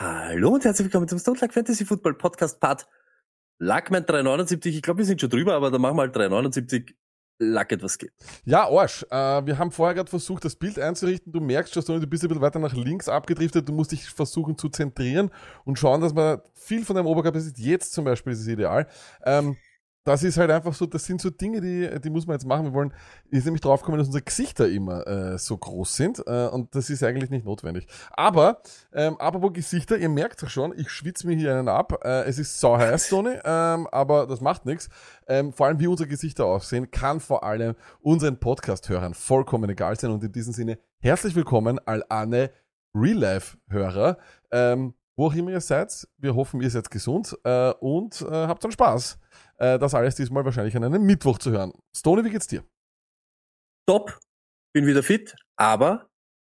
Hallo und herzlich willkommen zum Stone Fantasy Football Podcast Part Luckman 379. Ich glaube, wir sind schon drüber, aber dann machen wir halt 379. Luck etwas geht. Ja, Arsch. Äh, wir haben vorher gerade versucht, das Bild einzurichten. Du merkst schon, du bist ein bisschen weiter nach links abgedriftet. Du musst dich versuchen zu zentrieren und schauen, dass man viel von deinem Oberkörper sieht. Jetzt zum Beispiel ist es ideal. Ähm, das ist halt einfach so, das sind so Dinge, die, die muss man jetzt machen. Wir wollen, ist nämlich draufkommen, dass unsere Gesichter immer äh, so groß sind äh, und das ist eigentlich nicht notwendig. Aber, ähm, apropos Gesichter, ihr merkt ja schon, ich schwitze mir hier einen ab. Äh, es ist sau heiß, Tony, ähm, aber das macht nichts. Ähm, vor allem, wie unsere Gesichter aussehen, kann vor allem unseren Podcast-Hörern vollkommen egal sein und in diesem Sinne herzlich willkommen all alle Real-Life-Hörer. Ähm, wo auch immer ihr seid, wir hoffen, ihr seid gesund äh, und äh, habt dann Spaß. Äh, das alles diesmal wahrscheinlich an einem Mittwoch zu hören. Stone, wie geht's dir? Top, bin wieder fit, aber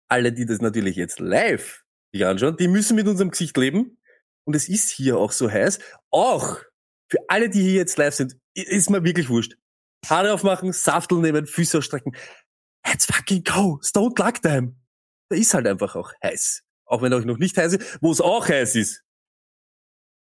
alle, die das natürlich jetzt live sich anschauen, die müssen mit unserem Gesicht leben. Und es ist hier auch so heiß. Auch für alle, die hier jetzt live sind, ist mir wirklich wurscht. Haare aufmachen, Saftel nehmen, Füße ausstrecken. Let's fucking go. Stone Luck Time. Da ist halt einfach auch heiß. Auch wenn euch noch nicht heiß ist, wo es auch heiß ist.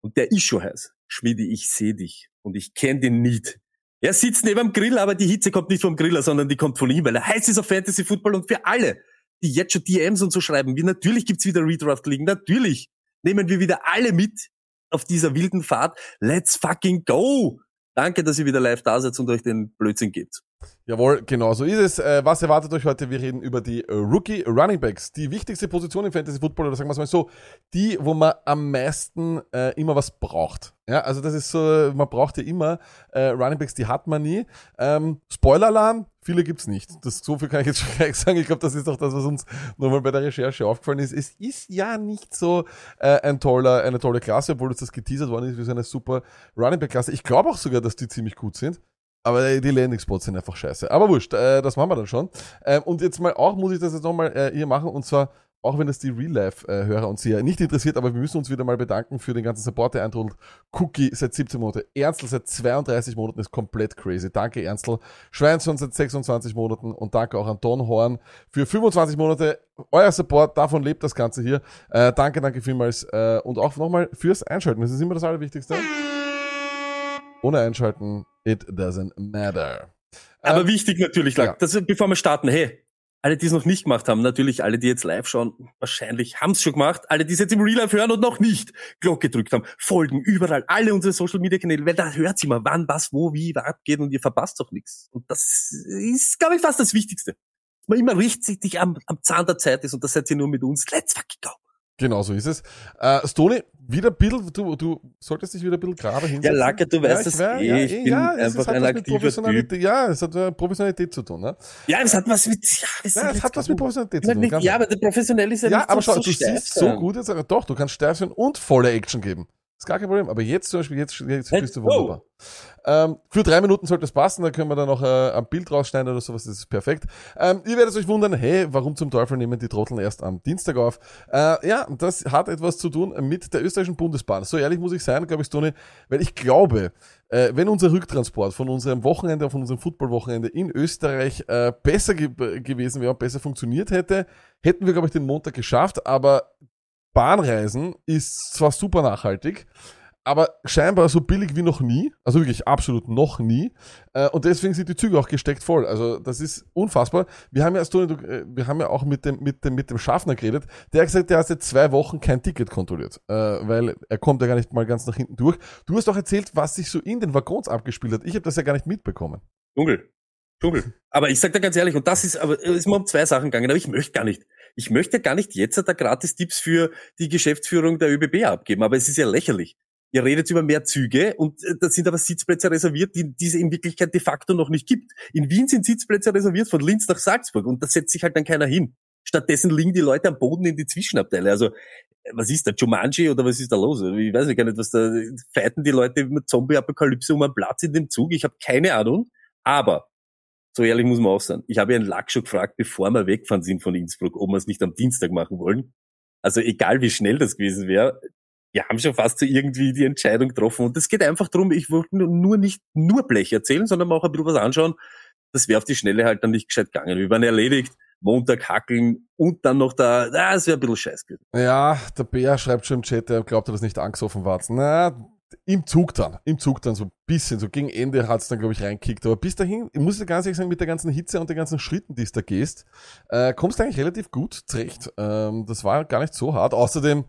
Und der ist schon heiß. Schmidi, ich sehe dich. Und ich kenne den nicht. Er sitzt neben dem Grill, aber die Hitze kommt nicht vom Griller, sondern die kommt von ihm, weil er heiß ist auf Fantasy Football und für alle, die jetzt schon DMs und so schreiben, wie natürlich gibt's wieder Redraft liegen, natürlich nehmen wir wieder alle mit auf dieser wilden Fahrt. Let's fucking go! Danke, dass ihr wieder live da seid und euch den Blödsinn gebt. Jawohl, genau so ist es. Äh, was erwartet euch heute? Wir reden über die äh, Rookie Running Backs. Die wichtigste Position im Fantasy Football, oder sagen wir es mal so, die, wo man am meisten äh, immer was braucht. Ja, also das ist so, man braucht ja immer äh, Running Backs, die hat man nie. Ähm, Spoiler-Alarm, viele gibt's nicht. Das, so viel kann ich jetzt schon gleich sagen. Ich glaube, das ist auch das, was uns nochmal bei der Recherche aufgefallen ist. Es ist ja nicht so äh, ein toller, eine tolle Klasse, obwohl uns das geteasert worden ist wie so eine super Running Back-Klasse. Ich glaube auch sogar, dass die ziemlich gut sind. Aber die Landing-Spots sind einfach scheiße. Aber wurscht, äh, das machen wir dann schon. Ähm, und jetzt mal auch, muss ich das jetzt nochmal äh, hier machen, und zwar, auch wenn es die Real-Life-Hörer und Seher nicht interessiert, aber wir müssen uns wieder mal bedanken für den ganzen Support, der eintrudelt. Cookie seit 17 Monaten, Ernstl seit 32 Monaten ist komplett crazy. Danke Ernstl. Schweinson seit 26 Monaten und danke auch an Don Horn für 25 Monate. Euer Support, davon lebt das Ganze hier. Äh, danke, danke vielmals. Äh, und auch nochmal fürs Einschalten. Das ist immer das Allerwichtigste. Ohne Einschalten, it doesn't matter. Aber Ähm, wichtig natürlich, ja. dass wir, bevor wir starten, hey, alle, die es noch nicht gemacht haben, natürlich alle, die jetzt live schauen, wahrscheinlich haben es schon gemacht. Alle, die es jetzt im Real Life hören und noch nicht Glocke gedrückt haben, folgen überall alle unsere Social Media Kanäle, weil da hört immer, wann, was, wo, wie, was abgeht und ihr verpasst doch nichts. Und das ist, glaube ich, fast das Wichtigste. Dass man immer richtig am, am Zahn der Zeit ist und das seid ihr nur mit uns. Let's fucking go. Genau so ist es. Äh, Stone, wieder ein bisschen, du, du solltest dich wieder ein bisschen gerade hinsetzen. Lacke, du weißt das weiß, eh, ich bin es einfach hat ein mit aktiver Professionalität, Ja, es hat äh, Professionalität zu tun. Ne? Ja, es hat was mit, ja, es Ja, es hat was mit Professionalität zu ja, tun. nicht, ja, aber der professionell ist ja, ja nicht aber so, schau, so du steif siehst so sein. gut jetzt, doch, du kannst steif sein und volle Action geben. Ist gar kein Problem. Aber jetzt zum Beispiel, jetzt, jetzt bist du wunderbar. Ähm, für drei Minuten sollte es passen, da können wir dann noch äh, ein Bild rausschneiden oder sowas, das ist perfekt. Ähm, ihr werdet euch wundern, hey, warum zum Teufel nehmen die Trotteln erst am Dienstag auf? Äh, ja, das hat etwas zu tun mit der österreichischen Bundesbahn. So ehrlich muss ich sein, glaube ich, Toni, weil ich glaube, äh, wenn unser Rücktransport von unserem Wochenende, von unserem Footballwochenende in Österreich äh, besser ge gewesen wäre und besser funktioniert hätte, hätten wir, glaube ich, den Montag geschafft, aber Bahnreisen ist zwar super nachhaltig, aber scheinbar so billig wie noch nie, also wirklich absolut noch nie. Äh, und deswegen sind die Züge auch gesteckt voll. Also das ist unfassbar. Wir haben ja, äh, wir haben ja auch mit dem, mit dem, mit dem Schaffner geredet. Der hat gesagt, der hat seit zwei Wochen kein Ticket kontrolliert, äh, weil er kommt ja gar nicht mal ganz nach hinten durch. Du hast auch erzählt, was sich so in den Waggons abgespielt hat. Ich habe das ja gar nicht mitbekommen. Dschungel. Dschungel. Aber ich sag dir ganz ehrlich, und das ist, aber ist mir um zwei Sachen gegangen, aber ich möchte gar nicht. Ich möchte gar nicht jetzt da gratis Tipps für die Geschäftsführung der ÖBB abgeben, aber es ist ja lächerlich. Ihr redet über mehr Züge und äh, da sind aber Sitzplätze reserviert, die, die es in Wirklichkeit de facto noch nicht gibt. In Wien sind Sitzplätze reserviert von Linz nach Salzburg und da setzt sich halt dann keiner hin. Stattdessen liegen die Leute am Boden in die Zwischenabteile. Also, was ist da, Jumanji oder was ist da los? Ich weiß gar nicht, was da, fighten die Leute mit Zombie-Apokalypse um einen Platz in dem Zug? Ich habe keine Ahnung. Aber, so ehrlich muss man auch sein, ich habe Ihren Lack schon gefragt, bevor wir weggefahren sind von Innsbruck, ob wir es nicht am Dienstag machen wollen. Also egal wie schnell das gewesen wäre, wir haben schon fast so irgendwie die Entscheidung getroffen. Und es geht einfach darum, ich wollte nur, nicht nur Blech erzählen, sondern auch ein bisschen was anschauen. Das wäre auf die Schnelle halt dann nicht gescheit gegangen. Wir waren erledigt, Montag hackeln und dann noch da, ah, das wäre ein bisschen scheiß gewesen. Ja, der Bär schreibt schon im Chat, er glaubt, er das nicht angesoffen war. Na, im Zug dann, im Zug dann so ein bisschen, so gegen Ende hat's dann, glaube ich, reinkickt. Aber bis dahin, ich muss dir ganz ehrlich sagen, mit der ganzen Hitze und den ganzen Schritten, die es da gehst, äh, kommst du eigentlich relativ gut zurecht. Ähm, das war gar nicht so hart. Außerdem,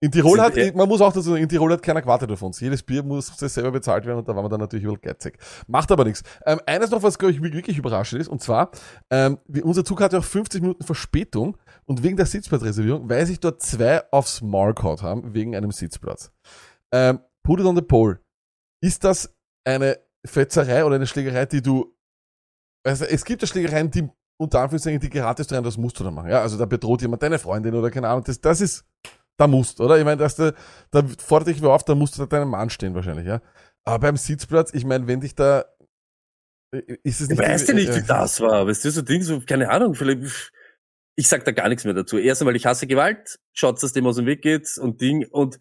in Tirol hat, Sind- man muss auch dazu sagen, in Tirol hat keiner gewartet auf uns. Jedes Bier muss selber bezahlt werden und da waren wir dann natürlich übel geizig. Macht aber nichts. Ähm, eines noch, was, glaube ich, wirklich überraschend ist, und zwar, ähm, unser Zug hatte auch 50 Minuten Verspätung und wegen der Sitzplatzreservierung, weil sich dort zwei aufs Maul gehauen haben, wegen einem Sitzplatz. Ähm, put it on the pole. Ist das eine Fetzerei oder eine Schlägerei, die du, also es gibt ja Schlägereien, die unter Anführungszeichen, die gratis rein, das musst du dann machen. Ja, also da bedroht jemand deine Freundin oder keine Ahnung, das, das ist, da musst, oder? Ich meine, dass da, da fordert dich wer auf, da musst du da deinem Mann stehen wahrscheinlich, ja. Aber beim Sitzplatz, ich meine, wenn dich da, ist es Ich nicht. weiß ja nicht, äh, wie das war. Weißt du, so Ding, so, keine Ahnung, vielleicht, ich sag da gar nichts mehr dazu. Erst einmal, ich hasse Gewalt, schaut, dass dem aus dem Weg geht und Ding, und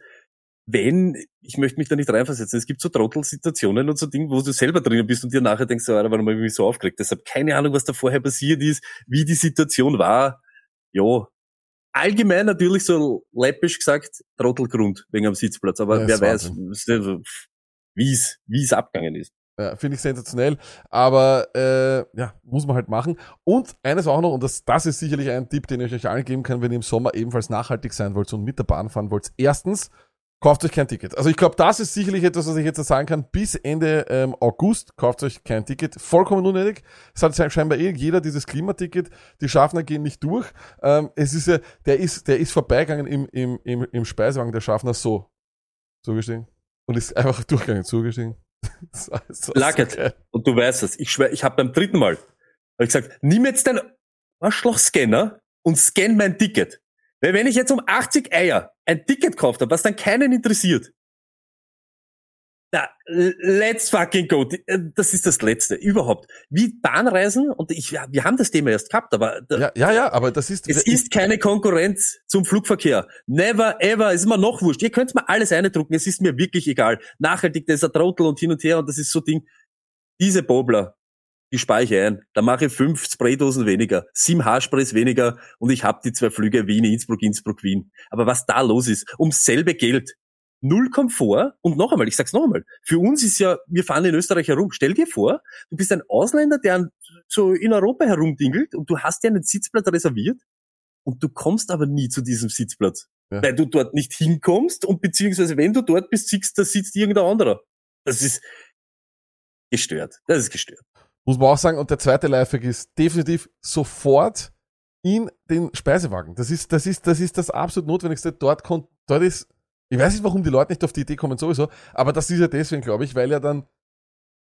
wenn, ich möchte mich da nicht reinversetzen, es gibt so Trottelsituationen und so Dinge, wo du selber drinnen bist und dir nachher denkst, Alter, warum habe ich mich so aufgeregt? Deshalb keine Ahnung, was da vorher passiert ist, wie die Situation war. Ja, allgemein natürlich so läppisch gesagt, Trottelgrund wegen am Sitzplatz, aber Ja, wer weiß, wie es, wie es abgegangen ist. Ja, Finde ich sensationell. Aber äh, ja, muss man halt machen. Und eines auch noch, und das, das ist sicherlich ein Tipp, den ich euch allen geben kann, wenn ihr im Sommer ebenfalls nachhaltig sein wollt und mit der Bahn fahren wollt. Erstens, kauft euch kein Ticket. Also ich glaube, das ist sicherlich etwas, was ich jetzt sagen kann. Bis Ende ähm, August kauft euch kein Ticket. Vollkommen unnötig. Es hat scheinbar eh jeder dieses Klimaticket. Die Schaffner gehen nicht durch. Ähm, es ist ja, der ist, der ist vorbeigegangen im, im, im, im Speisewagen, der Schaffner so. Zugestiegen. Und ist einfach durchgegangen, zugestiegen. Das so- so Lackert. geil. Und du weißt es. Ich schwör, ich habe beim dritten Mal hab ich gesagt, nimm jetzt deinen Arschloch-Scanner und scan mein Ticket. Weil wenn ich jetzt um 80 Eier ein Ticket gekauft habe, was dann keinen interessiert, na, let's fucking go. Äh, Das ist das Letzte überhaupt. Wie Bahnreisen, und ich, ja, wir haben das Thema erst gehabt, aber Ja, ja, ja, aber das ist. es ist keine Konkurrenz zum Flugverkehr. Never ever. Es ist mir noch wurscht. Ihr könnt mir alles eindrucken. Es ist mir wirklich egal. Nachhaltig, das ist ein Trottel und hin und her und das ist so Ding. Diese Bobler, die spare ich ein. Da mache ich fünf Spraydosen weniger, sieben Haarsprays weniger und ich hab die zwei Flüge Wien, Innsbruck, Innsbruck, Wien. Aber was da los ist, ums selbe Geld. Null Komfort und noch einmal, ich sag's noch einmal, für uns ist ja, wir fahren in Österreich herum. Stell dir vor, du bist ein Ausländer, der so in Europa herumdingelt und du hast dir einen Sitzplatz reserviert und du kommst aber nie zu diesem Sitzplatz, Ja. weil du dort nicht hinkommst und beziehungsweise wenn du dort bist, siehst, da sitzt irgendein anderer. Das ist gestört. Das ist gestört. Muss man auch sagen, und der zweite Lifehack ist definitiv sofort in den Speisewagen. Das ist, das ist, das ist das absolut Notwendigste. Dort kommt, dort ist, ich weiß nicht, warum die Leute nicht auf die Idee kommen sowieso, aber das ist ja deswegen, glaube ich, weil ja dann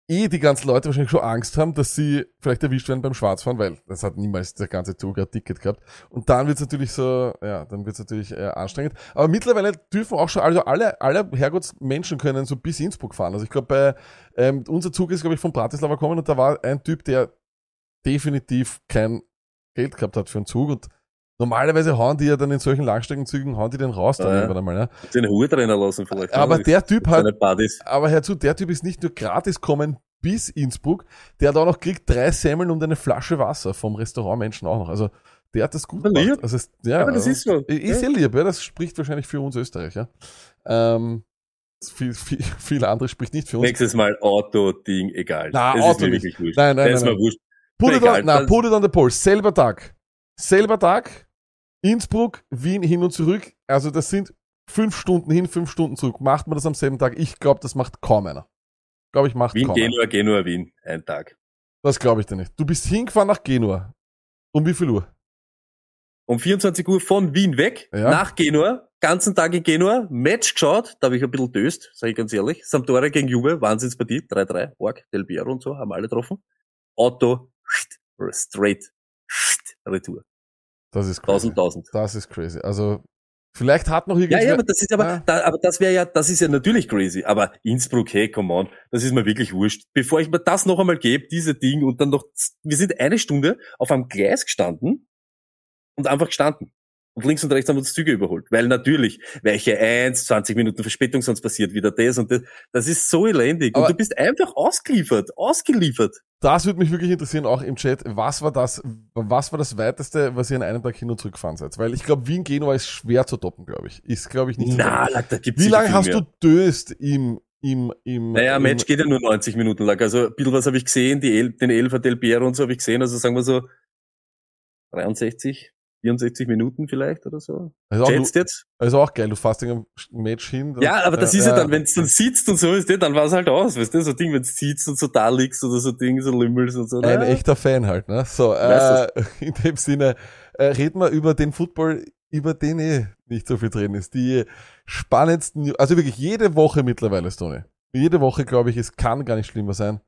eh die ganzen Leute wahrscheinlich schon Angst haben, dass sie vielleicht erwischt werden beim Schwarzfahren, weil das hat niemals der ganze Zug ein Ticket gehabt. Und dann wird's natürlich so, ja, dann wird's natürlich äh, anstrengend. Aber mittlerweile dürfen auch schon, also alle, alle Herrgottsmenschen können so bis Innsbruck fahren. Also ich glaube, bei ähm, unser Zug ist, glaube ich, von Bratislava gekommen und da war ein Typ, der definitiv kein Geld gehabt hat für einen Zug und normalerweise hauen die ja dann in solchen Langstreckenzügen, hauen die den raus dann Ja. irgendwann einmal, ja. Den Hut trainer lassen vielleicht. Aber der Typ hat, aber herzu, der Typ ist nicht nur gratis kommen bis Innsbruck, der hat auch noch kriegt drei Semmeln und eine Flasche Wasser vom Restaurantmenschen auch noch. Also der hat das gut Aber lieb. gemacht. Also, ja, Aber das also, ist so. ist sehr lieb, ja, das spricht wahrscheinlich für uns Österreicher. Ähm, viel, viel, viel anderes spricht nicht für uns. Nächstes Mal Auto-Ding, egal. Na, das Auto ist mir wirklich wurscht. Nein, nein, das ist nein, mir nein. wurscht. Put it, on, na, put it on the pole. Selber Tag. Selber Tag. Innsbruck, Wien hin und zurück. Also das sind fünf Stunden hin, fünf Stunden zurück. Macht man das am selben Tag? Ich glaube, das macht kaum einer. Glaube ich, macht Wien, kaum einer. Genua, Genua, Wien. Ein Tag. Das glaube ich dir nicht. Du bist hingefahren nach Genua. Um wie viel Uhr? Um 24 Uhr von Wien weg, Ja. nach Genua, ganzen Tag in Genua, Match geschaut, da habe ich ein bisschen döst, sage ich ganz ehrlich. Sampdoria gegen Juve, Wahnsinnspartie, 3-3, Org, Del Piero und so, haben alle getroffen. Auto, straight, retour. Das ist crazy. 1000, 1000. Das ist crazy. Also, vielleicht hat noch Ja, irgendwer... ja, aber das ist aber, Ja. da, aber das wäre ja, das ist ja natürlich crazy. Aber Innsbruck, hey, come on, das ist mir wirklich wurscht. Bevor ich mir das noch einmal gebe, diese Ding und dann noch, wir sind eine Stunde auf einem Gleis gestanden und einfach gestanden. Und links und rechts haben wir uns Züge überholt. Weil natürlich, welche eins, 20 Minuten Verspätung, sonst passiert wieder das und das. Das ist so elendig. Aber- und du bist einfach ausgeliefert, ausgeliefert. Das würde mich wirklich interessieren, auch im Chat. Was war das, was war das weiteste, was ihr an einem Tag hin und zurück gefahren seid? Weil ich glaube, Wien-Genua ist schwer zu toppen, glaube ich. Ist, glaube ich, nicht Na, toppen. da gibt's Wie lange hast mehr. du döst im, im, im, Naja, im, Match geht ja nur 90 Minuten lang. Also ein bisschen was habe ich gesehen, die El den Elfer Del Piero und so habe ich gesehen. Also sagen wir so 63, 64 Minuten vielleicht oder so. also, du, jetzt? also auch geil, du fährst in einem Match hin. Ja, aber das ist ja, ja dann, wenn es dann sitzt und so ist, dann war es halt aus, weißt du, so Ding, wenn es sitzt und so da liegst oder so Ding, so Lümmels und so. Ein na, echter Fan halt, ne? So, äh, in dem Sinne, äh, reden wir über den Football, über den eh nicht so viel drin ist. Die spannendsten, also wirklich jede Woche mittlerweile, Stone. Jede Woche, glaube ich, es kann gar nicht schlimmer sein.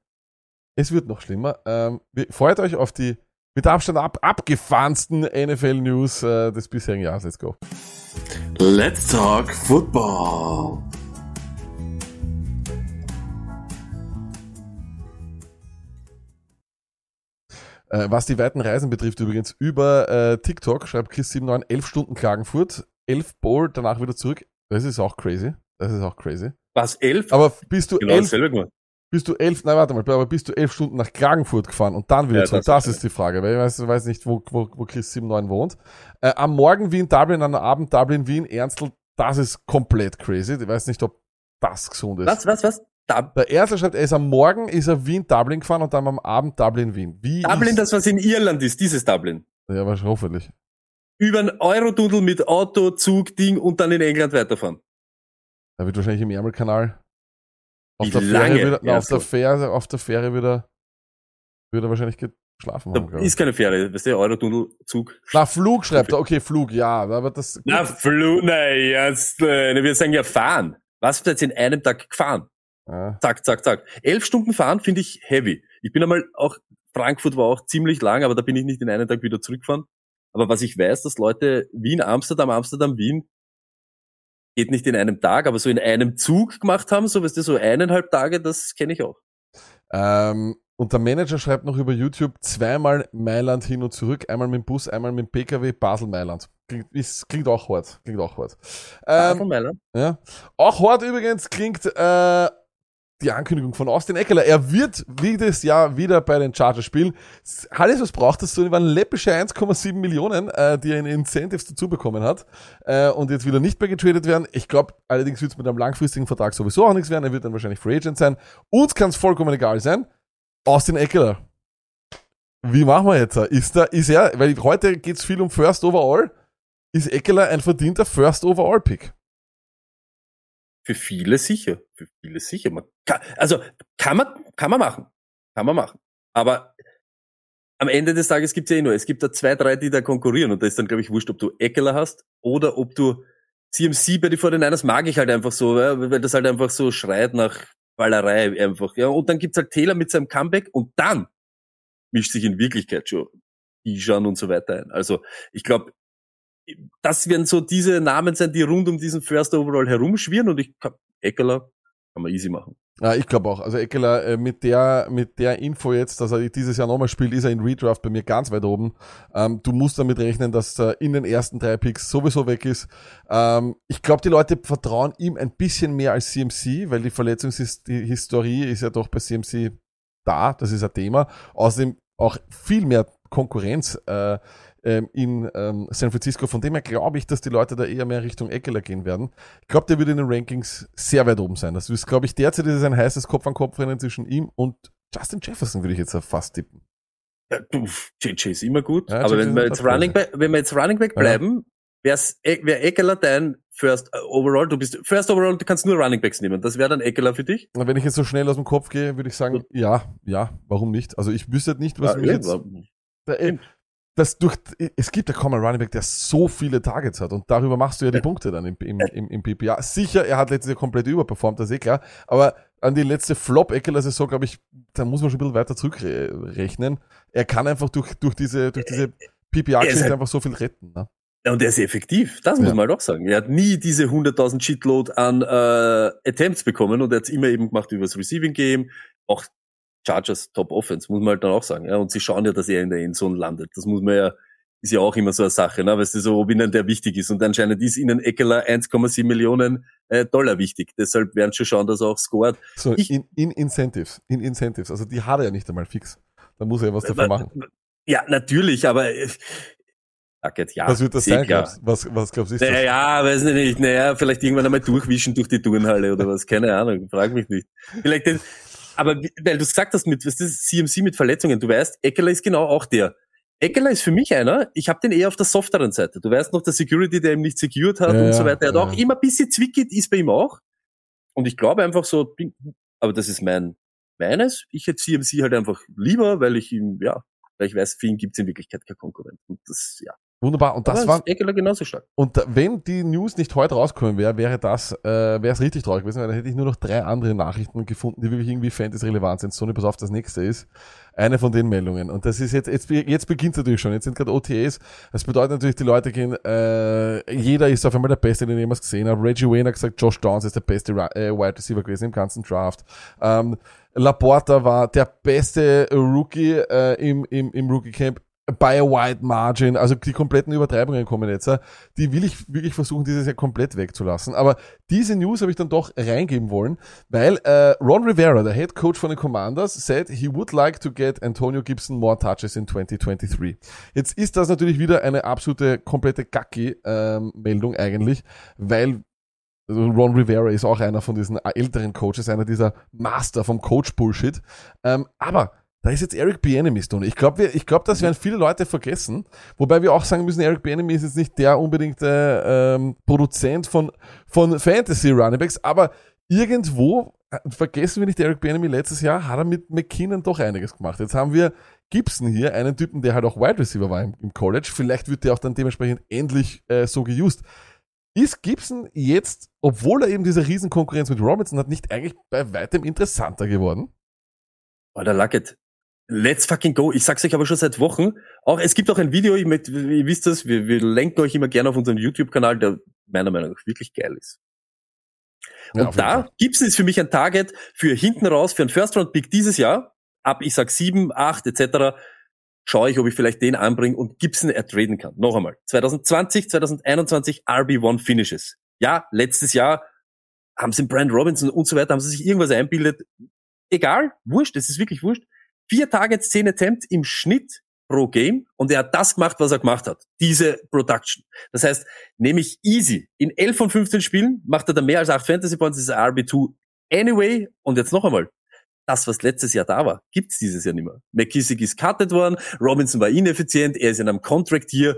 Es wird noch schlimmer. Ähm, freut euch auf die mit Abstand ab, abgefahrensten NFL-News äh, des bisherigen Jahres. Let's go. Let's talk football. Äh, was die weiten Reisen betrifft übrigens, über äh, TikTok schreibt Chris79 11 Stunden Klagenfurt, 11 Bowl, danach wieder zurück. Das ist auch crazy. Das ist auch crazy. Was, elf? Aber bist du genau elf. Bist du elf, nein, warte mal, aber bist du elf Stunden nach Klagenfurt gefahren und dann wieder Ja, zurück? das Das, ist die Frage, weil ich weiß, weiß nicht, wo, wo, wo Chris79 wohnt. Äh, am Morgen Wien, Dublin, am Abend Dublin, Wien, Ernstl, das ist komplett crazy. Ich weiß nicht, ob das gesund ist. Was, was, was? Dub Der Ernstl schreibt, er ist am Morgen, ist er Wien, Dublin gefahren und dann am Abend Dublin, Wien. Wie Dublin, das was in Irland ist, dieses Dublin. Ja, wahrscheinlich, hoffentlich. Über einen Eurotunnel mit Auto, Zug, Ding und dann in England weiterfahren. Er wird wahrscheinlich im Ärmelkanal auf der wieder, na, auf der. Fähre, auf der Fähre wieder, würde er wahrscheinlich geschlafen haben, Da ich. ist keine Fähre, weißt du, Eurotunnel, Zug. Na, Flug schreibt er, okay, Flug, ja, aber das, Na, Flu, nein, jetzt, äh, wir sagen ja fahren. Was wird jetzt in einem Tag gefahren? ja. Zack, zack, zack. Elf Stunden fahren finde ich heavy. Ich bin einmal auch, Frankfurt war auch ziemlich lang, aber da bin ich nicht in einem Tag wieder zurückgefahren. Aber was ich weiß, dass Leute Wien, Amsterdam, Amsterdam, Wien, geht nicht in einem Tag, aber so in einem Zug gemacht haben, so weißt du, so eineinhalb Tage, das kenne ich auch. Ähm, und der Manager schreibt noch über YouTube zweimal Mailand hin und zurück, einmal mit dem Bus, einmal mit dem PKW, Basel-Mailand. Klingt, ist, klingt auch hart, klingt auch hart. Ähm, Ähm, ja. Auch hart übrigens klingt äh, die Ankündigung von Austin Eckler. Er wird dieses Jahr wieder bei den Chargers spielen. Alles, was braucht das so, waren läppische 1,7 Millionen, äh, die er in Incentives dazu bekommen hat äh, und jetzt wieder nicht mehr getradet werden. Ich glaube, allerdings wird es mit einem langfristigen Vertrag sowieso auch nichts werden. Er wird dann wahrscheinlich Free Agent sein. Uns kann es vollkommen egal sein. Austin Eckler. Wie machen wir jetzt? Ist da, ist er, weil heute geht's viel um First Overall. Ist Eckler ein verdienter First Overall Pick? Für viele sicher. Für viele sicher. Man kann, also kann man, kann man machen. Kann man machen. Aber am Ende des Tages gibt's ja eh nur, es gibt da zwei, drei, die da konkurrieren und da ist dann, glaube ich, wurscht, ob du Eckler hast oder ob du CMC bei den 49ers mag ich halt einfach so, weil das halt einfach so schreit nach Ballerei einfach. Ja, und dann gibt's halt Taylor mit seinem Comeback und dann mischt sich in Wirklichkeit schon Bijan und so weiter ein. Also ich glaube, das werden so diese Namen sein, die rund um diesen First Overall herumschwirren und ich Eckler kann man easy machen. Ja, ich glaube auch. Also Eckler, äh, mit der, mit der Info jetzt, dass er dieses Jahr nochmal spielt, ist er in Redraft bei mir ganz weit oben. Ähm, du musst damit rechnen, dass er in den ersten drei Picks sowieso weg ist. Ähm, ich glaube, die Leute vertrauen ihm ein bisschen mehr als CMC, weil die Verletzungshistorie ist ja doch bei CMC da. Das ist ein Thema. Außerdem auch viel mehr Konkurrenz äh, ähm, in ähm, San Francisco. Von dem her glaube ich, dass die Leute da eher mehr Richtung Eckler gehen werden. Ich glaube, der wird in den Rankings sehr weit oben sein. Das ist, glaube ich, derzeit ist es ein heißes Kopf-an-Kopf-Rennen zwischen ihm und Justin Jefferson, würde ich jetzt fast tippen. Ja, du, JJ ist immer gut, Ja, aber wenn wir jetzt Running Back, wenn wir jetzt Running Back Ja. bleiben, wär's, E- wär Eckler dein First äh, Overall, du bist First Overall, du kannst nur Running Backs nehmen. Das wäre dann Eckler für dich? Und Wenn ich jetzt so schnell aus dem Kopf gehe, würde ich sagen, ja, ja, warum nicht? Also ich wüsste nicht, was Ah, mich ja, jetzt... Da, äh, das durch, es gibt ja kaum einen Running Back, der so viele Targets hat und darüber machst du ja die Punkte dann im, im, im, im PPA. Sicher, er hat letztes Jahr komplett überperformt, das ist eh klar, aber an die letzte Flop-Eckler-Saison, glaube ich, da muss man schon ein bisschen weiter zurückrechnen. Er kann einfach durch, durch diese, durch diese ist ist halt- einfach so viel retten. Ne? Ja, und er ist effektiv, das muss Ja. man halt auch sagen. Er hat nie diese 100.000 Shitload an äh, Attempts bekommen und er hat immer eben gemacht über das Receiving Game. Auch Chargers Top Offense, muss man halt dann auch sagen. Ja, und sie schauen ja, dass er in der Endzone landet. Das muss man ja, ist ja auch immer so eine Sache, ne? weißt du, so, ob ihnen der wichtig ist. Und anscheinend ist ihnen Eckler 1,7 Millionen äh, Dollar wichtig. Deshalb werden sie schauen, dass er auch scored. So, Ich- in, in Incentives. In Incentives. Also die hat er ja nicht einmal fix. Da muss er ja was dafür Wa- machen. Ja, natürlich, aber äh, Bucket, ja. Was wird das sein, glaubst du? Was, was glaubst du, ist das? Naja, weiß nicht, naja, vielleicht irgendwann einmal durchwischen durch die Turnhalle oder was, keine Ahnung, frag mich nicht. Vielleicht, den, aber weil du es gesagt hast mit, was ist CMC mit Verletzungen, du weißt, Eckler ist genau auch der. Eckler ist für mich einer, ich habe den eher auf der softeren Seite. Du weißt noch, der Security, der ihm nicht secured hat Ja, und so weiter, er hat ja. auch immer ein bisschen zwickert, ist bei ihm auch. Und ich glaube einfach so, aber das ist mein, meines, ich hätte CMC halt einfach lieber, weil ich ihm, ja, weil ich weiß, für ihn gibt's in Wirklichkeit kein Konkurrent. Und das, ja. Wunderbar. Und das aber war, Eckler genauso stark. und wenn die News nicht heute rauskommen wäre, wäre das, äh, wäre es richtig traurig gewesen, weil dann hätte ich nur noch drei andere Nachrichten gefunden, die wirklich irgendwie Fantasy-relevant sind. Sony, pass auf, das nächste ist eine von den Meldungen. Und das ist jetzt, jetzt, jetzt beginnt natürlich schon. Jetzt sind gerade OTAs. Das bedeutet natürlich, die Leute gehen, äh, jeder ist auf einmal der Beste, den ich jemals gesehen habe. Reggie Wayne hat gesagt, Josh Downs ist der beste äh, Wide Receiver gewesen im ganzen Draft. Ähm, Laporta war der beste Rookie äh, im, im, im Rookie Camp by a wide margin. Also die kompletten Übertreibungen kommen jetzt. Die will ich wirklich versuchen, dieses Jahr komplett wegzulassen. Aber diese News habe ich dann doch reingeben wollen, weil äh, Ron Rivera, der Head Coach von den Commanders, said he would like to get Antonio Gibson more touches in 2023. Jetzt ist das natürlich wieder eine absolute komplette Gacki-Meldung eigentlich, weil also Ron Rivera ist auch einer von diesen älteren Coaches, einer dieser Master vom Coach-Bullshit. Ähm, aber da ist jetzt Eric Bieniemy Stone. Ich glaube, ich glaube, das werden viele Leute vergessen. Wobei wir auch sagen müssen, Eric Bieniemy ist jetzt nicht der unbedingte ähm, Produzent von von Fantasy Runningbacks, aber irgendwo äh, vergessen wir nicht, Eric Bieniemy letztes Jahr hat er mit McKinnon doch einiges gemacht. Jetzt haben wir Gibson hier, einen Typen, der halt auch Wide Receiver war im, im College. Vielleicht wird der auch dann dementsprechend endlich äh, so geused. Ist Gibson jetzt, obwohl er eben diese Riesenkonkurrenz mit Robinson hat, nicht eigentlich bei weitem interessanter geworden? Alter Luckett. Let's fucking go. Ich sag's euch aber schon seit Wochen. Auch, es gibt auch ein Video, ich möchte, ihr wisst das, wir, wir lenken euch immer gerne auf unseren YouTube-Kanal, der meiner Meinung nach wirklich geil ist. Ja, Und jeden da. Gibson ist für mich ein Target für hinten raus, für einen First-Round-Pick dieses Jahr. Ab, ich sag sieben, acht, etc. Schaue ich, ob ich vielleicht den anbringe und Gibson ertraden kann. Noch einmal. 2020, 2021 RB1 Finishes. Ja, letztes Jahr haben sie Brand Robinson und so weiter, haben sie sich irgendwas einbildet. Egal, wurscht, es ist wirklich wurscht. Vier Targets, zehn Attempts im Schnitt pro Game und er hat das gemacht, was er gemacht hat. Diese Production. Das heißt, nehme ich easy. In 11 von 15 Spielen macht er da mehr als 8 Fantasy Points, ist RB2 anyway. Und jetzt noch einmal. Das, was letztes Jahr da war, gibt's dieses Jahr nicht mehr. McKissick ist cutted worden, Robinson war ineffizient, er ist in einem Contract hier.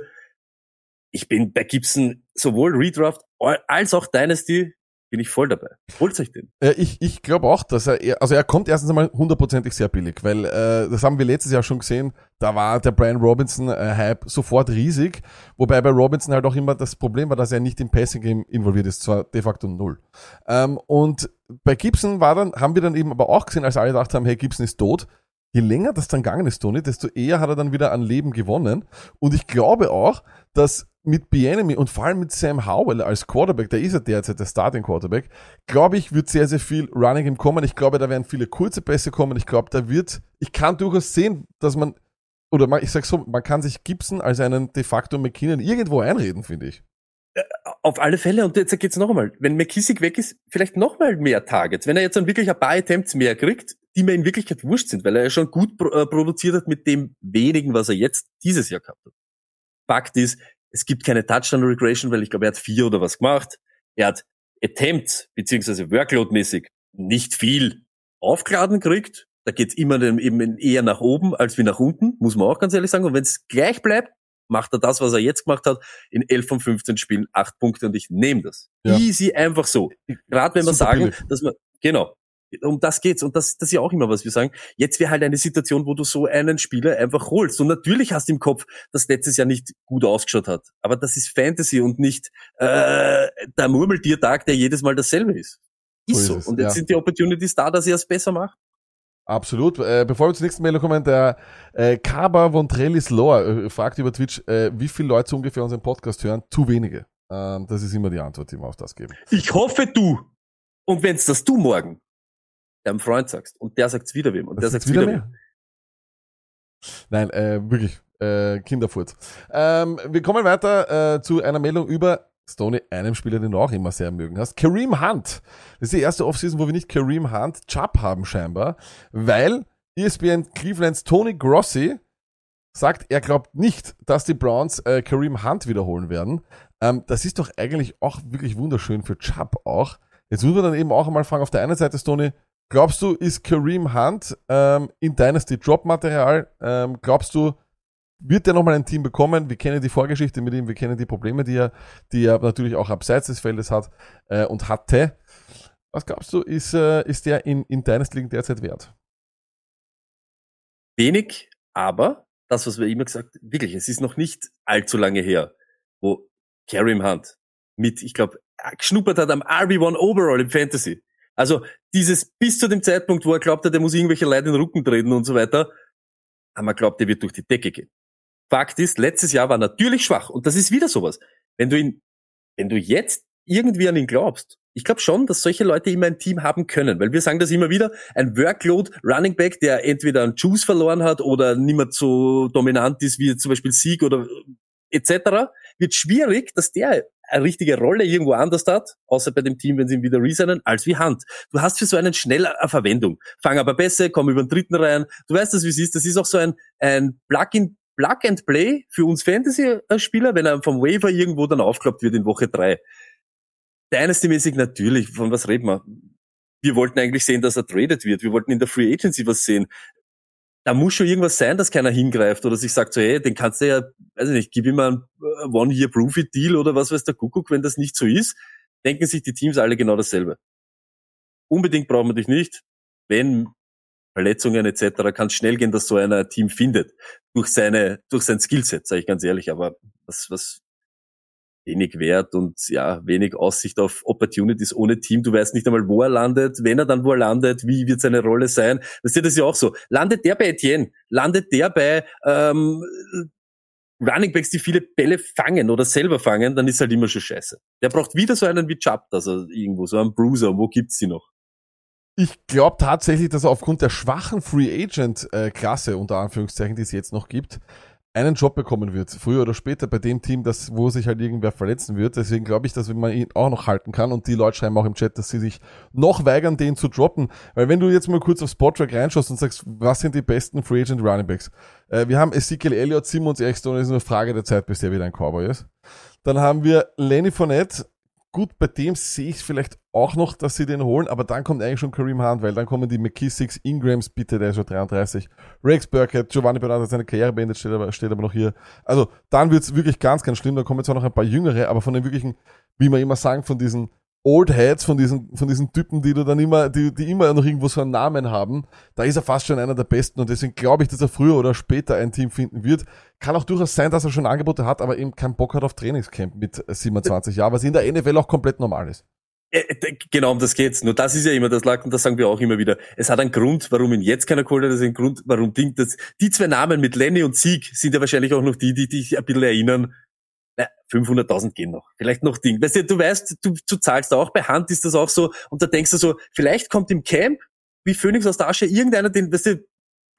Ich bin bei Gibson sowohl Redraft als auch Dynasty bin ich voll dabei. Holt euch den. Äh, ich ich glaube auch, dass er, also er kommt erstens einmal hundertprozentig sehr billig, weil äh, das haben wir letztes Jahr schon gesehen, da war der Brian Robinson äh, sofort riesig, wobei bei Robinson halt auch immer das Problem war, dass er nicht im Passing Game involviert ist, zwar de facto null. Ähm, und bei Gibson war dann, haben wir dann eben aber auch gesehen, als alle gedacht haben, hey, Gibson ist tot, je länger das dann gegangen ist, Tony, desto eher hat er dann wieder an Leben gewonnen. Und ich glaube auch, dass mit Bienemy und vor allem mit Sam Howell als Quarterback, der ist ja derzeit der Starting Quarterback, glaube ich, wird sehr, sehr viel Running Game kommen. Ich glaube, da werden viele kurze Pässe kommen. Ich glaube, da wird, ich kann durchaus sehen, dass man, oder ich sag so, man kann sich Gibson als einen de facto McKinnon irgendwo einreden, finde ich. Auf alle Fälle, und jetzt geht's noch einmal. Wenn McKissick weg ist, vielleicht noch mal mehr Targets. Wenn er jetzt dann wirklich ein paar Attempts mehr kriegt, die mir in Wirklichkeit wurscht sind, weil er ja schon gut äh, produziert hat mit dem wenigen, was er jetzt dieses Jahr gehabt hat. Fakt ist, es gibt keine Touchdown-Regression, weil ich glaube, er hat vier oder was gemacht. Er hat Attempts, beziehungsweise Workload-mäßig nicht viel aufgeladen kriegt. Da geht's immer eben eher nach oben als wie nach unten, muss man auch ganz ehrlich sagen. Und wenn es gleich bleibt, macht er das, was er jetzt gemacht hat, in 11 von 15 Spielen, acht Punkte und ich nehme das. Ja. Easy, einfach so. Gerade wenn wir Super sagen, dass man, genau, um das geht's und das, das ist ja auch immer was wir sagen. Jetzt wäre halt eine Situation, wo du so einen Spieler einfach holst. Und natürlich hast du im Kopf, dass letztes Jahr nicht gut ausgeschaut hat. Aber das ist Fantasy und nicht äh, der Murmeltiertag, der jedes Mal dasselbe ist. Ist So ist es, und jetzt ja. sind die Opportunities da, dass er es besser macht. Absolut. Äh, bevor wir zur nächsten Meldung kommen, der äh, Kaba von Trellis Lore äh, fragt über Twitch, äh, wie viele Leute ungefähr unseren Podcast hören? Zu wenige. Ähm, das ist immer die Antwort, die wir auf das geben. Ich hoffe du. Und wenn's das du morgen deinem Freund sagst und der sagt's wieder wem und der Das ist sagt's wieder, wem. Nein, äh, wirklich, äh, Kinderfurz. Ähm, wir kommen weiter äh, zu einer Meldung über Stoney, einem Spieler, den du auch immer sehr mögen hast. Kareem Hunt. Das ist die erste Offseason, wo wir nicht Kareem Hunt Chubb haben scheinbar, weil ESPN Clevelands Tony Grossi sagt, er glaubt nicht, dass die Browns äh, Kareem Hunt wiederholen werden. Ähm, das ist doch eigentlich auch wirklich wunderschön für Chubb auch. Jetzt muss man dann eben auch einmal fragen, auf der einen Seite, Stoney, glaubst du, ist Kareem Hunt ähm, in Dynasty Drop-Material? Ähm, glaubst du, wird er nochmal ein Team bekommen? Wir kennen die Vorgeschichte mit ihm, wir kennen die Probleme, die er, die er natürlich auch abseits des Feldes hat äh, und hatte. Was glaubst du, ist, äh, ist der in, in Dynasty League derzeit wert? Wenig, aber das, was wir immer gesagt, wirklich, es ist noch nicht allzu lange her, wo Kareem Hunt mit, ich glaube, geschnuppert hat am RB1 Overall im Fantasy. Also dieses bis zu dem Zeitpunkt, wo er glaubt hat, er muss irgendwelche Leute in den Rücken treten und so weiter, haben wir glaubt, er wird durch die Decke gehen. Fakt ist, letztes Jahr war natürlich schwach und das ist wieder sowas. Wenn du ihn, wenn du jetzt irgendwie an ihn glaubst, ich glaube schon, dass solche Leute immer ein Team haben können, weil wir sagen das immer wieder, ein Workload Running Back, der entweder einen Juice verloren hat oder nicht mehr so dominant ist wie zum Beispiel Sieg oder etc., wird schwierig, dass der eine richtige Rolle irgendwo anders hat, außer bei dem Team, wenn sie ihn wieder resignen, als wie Hand. Du hast für so einen schneller eine Verwendung. Fang aber besser, komm über den dritten rein. Du weißt das, wie es ist. Das ist auch so ein, ein Plug-in, Plug and Play für uns Fantasy-Spieler, wenn er vom Waiver irgendwo dann aufklappt wird in Woche drei. Dynasty-mäßig natürlich, von was reden wir? Wir wollten eigentlich sehen, dass er traded wird. Wir wollten in der Free Agency was sehen. Da muss schon irgendwas sein, dass keiner hingreift oder sich sagt so, hey, den kannst du ja, weiß ich nicht, gib ihm einen äh, One-Year-Proof-It-Deal oder was weiß der Kuckuck, wenn das nicht so ist, denken sich die Teams alle genau dasselbe. Unbedingt brauchen wir dich nicht. Wenn Verletzungen etc. kann es schnell gehen, dass so einer ein Team findet. Durch seine, durch sein Skillset, sage ich ganz ehrlich, aber was, was wenig wert und ja, wenig Aussicht auf Opportunities ohne Team. Du weißt nicht einmal, wo er landet, wenn er dann wo er landet, wie wird seine Rolle sein. Das ist ja auch so. Landet der bei Etienne? Landet der bei ähm, Running Backs, die viele Bälle fangen oder selber fangen, dann ist halt immer schon scheiße. Der braucht wieder so einen wie Chubb, also irgendwo, so einen Bruiser. Wo gibt's die noch? Ich glaube tatsächlich, dass er aufgrund der schwachen Free Agent äh, unter Anführungszeichen, die es jetzt noch gibt, einen Job bekommen wird, früher oder später bei dem Team, das, wo sich halt irgendwer verletzen wird. Deswegen glaube ich, dass man ihn auch noch halten kann. Und die Leute schreiben auch im Chat, dass sie sich noch weigern, den zu droppen. Weil wenn du jetzt mal kurz auf Spottrack reinschaust und sagst, was sind die besten Free Agent Running Backs? Äh, wir haben Ezekiel Elliott, Simmons, Erickstone, ist nur Frage der Zeit, bis der wieder ein Cowboy ist. Dann haben wir Lenny Fournette. Gut, bei dem sehe ich vielleicht auch noch, dass sie den holen, aber dann kommt eigentlich schon Kareem Hunt, weil dann kommen die McKissicks, Ingrams, bitte, der ist schon 33, Rex Burkett, Giovanni Bernard hat seine Karriere beendet, steht aber, steht aber noch hier. Also dann wird's wirklich ganz, ganz schlimm, da kommen zwar noch ein paar Jüngere, aber von den wirklichen, wie wir immer sagen, von diesen Old Heads, von diesen, von diesen Typen, die du dann immer, die, die immer noch irgendwo so einen Namen haben, da ist er fast schon einer der besten und deswegen glaube ich, dass er früher oder später ein Team finden wird. Kann auch durchaus sein, dass er schon Angebote hat, aber eben keinen Bock hat auf Trainingscamp mit 27 Jahren, was in der NFL auch komplett normal ist. Äh, d- Genau, um das geht's. Nur das ist ja immer das Lack und das sagen wir auch immer wieder. Es hat einen Grund, warum ihn jetzt keiner geholt hat. Das ist ein Grund, warum Ding, das, die zwei Namen mit Lenny und Sieg sind ja wahrscheinlich auch noch die, die dich ein bisschen erinnern. Na, 500.000 gehen noch. Vielleicht noch Ding. Weißt du, du weißt, du, du zahlst auch bei Hand ist das auch so und da denkst du so, vielleicht kommt im Camp wie Phoenix aus der Asche irgendeiner, den, weißt du,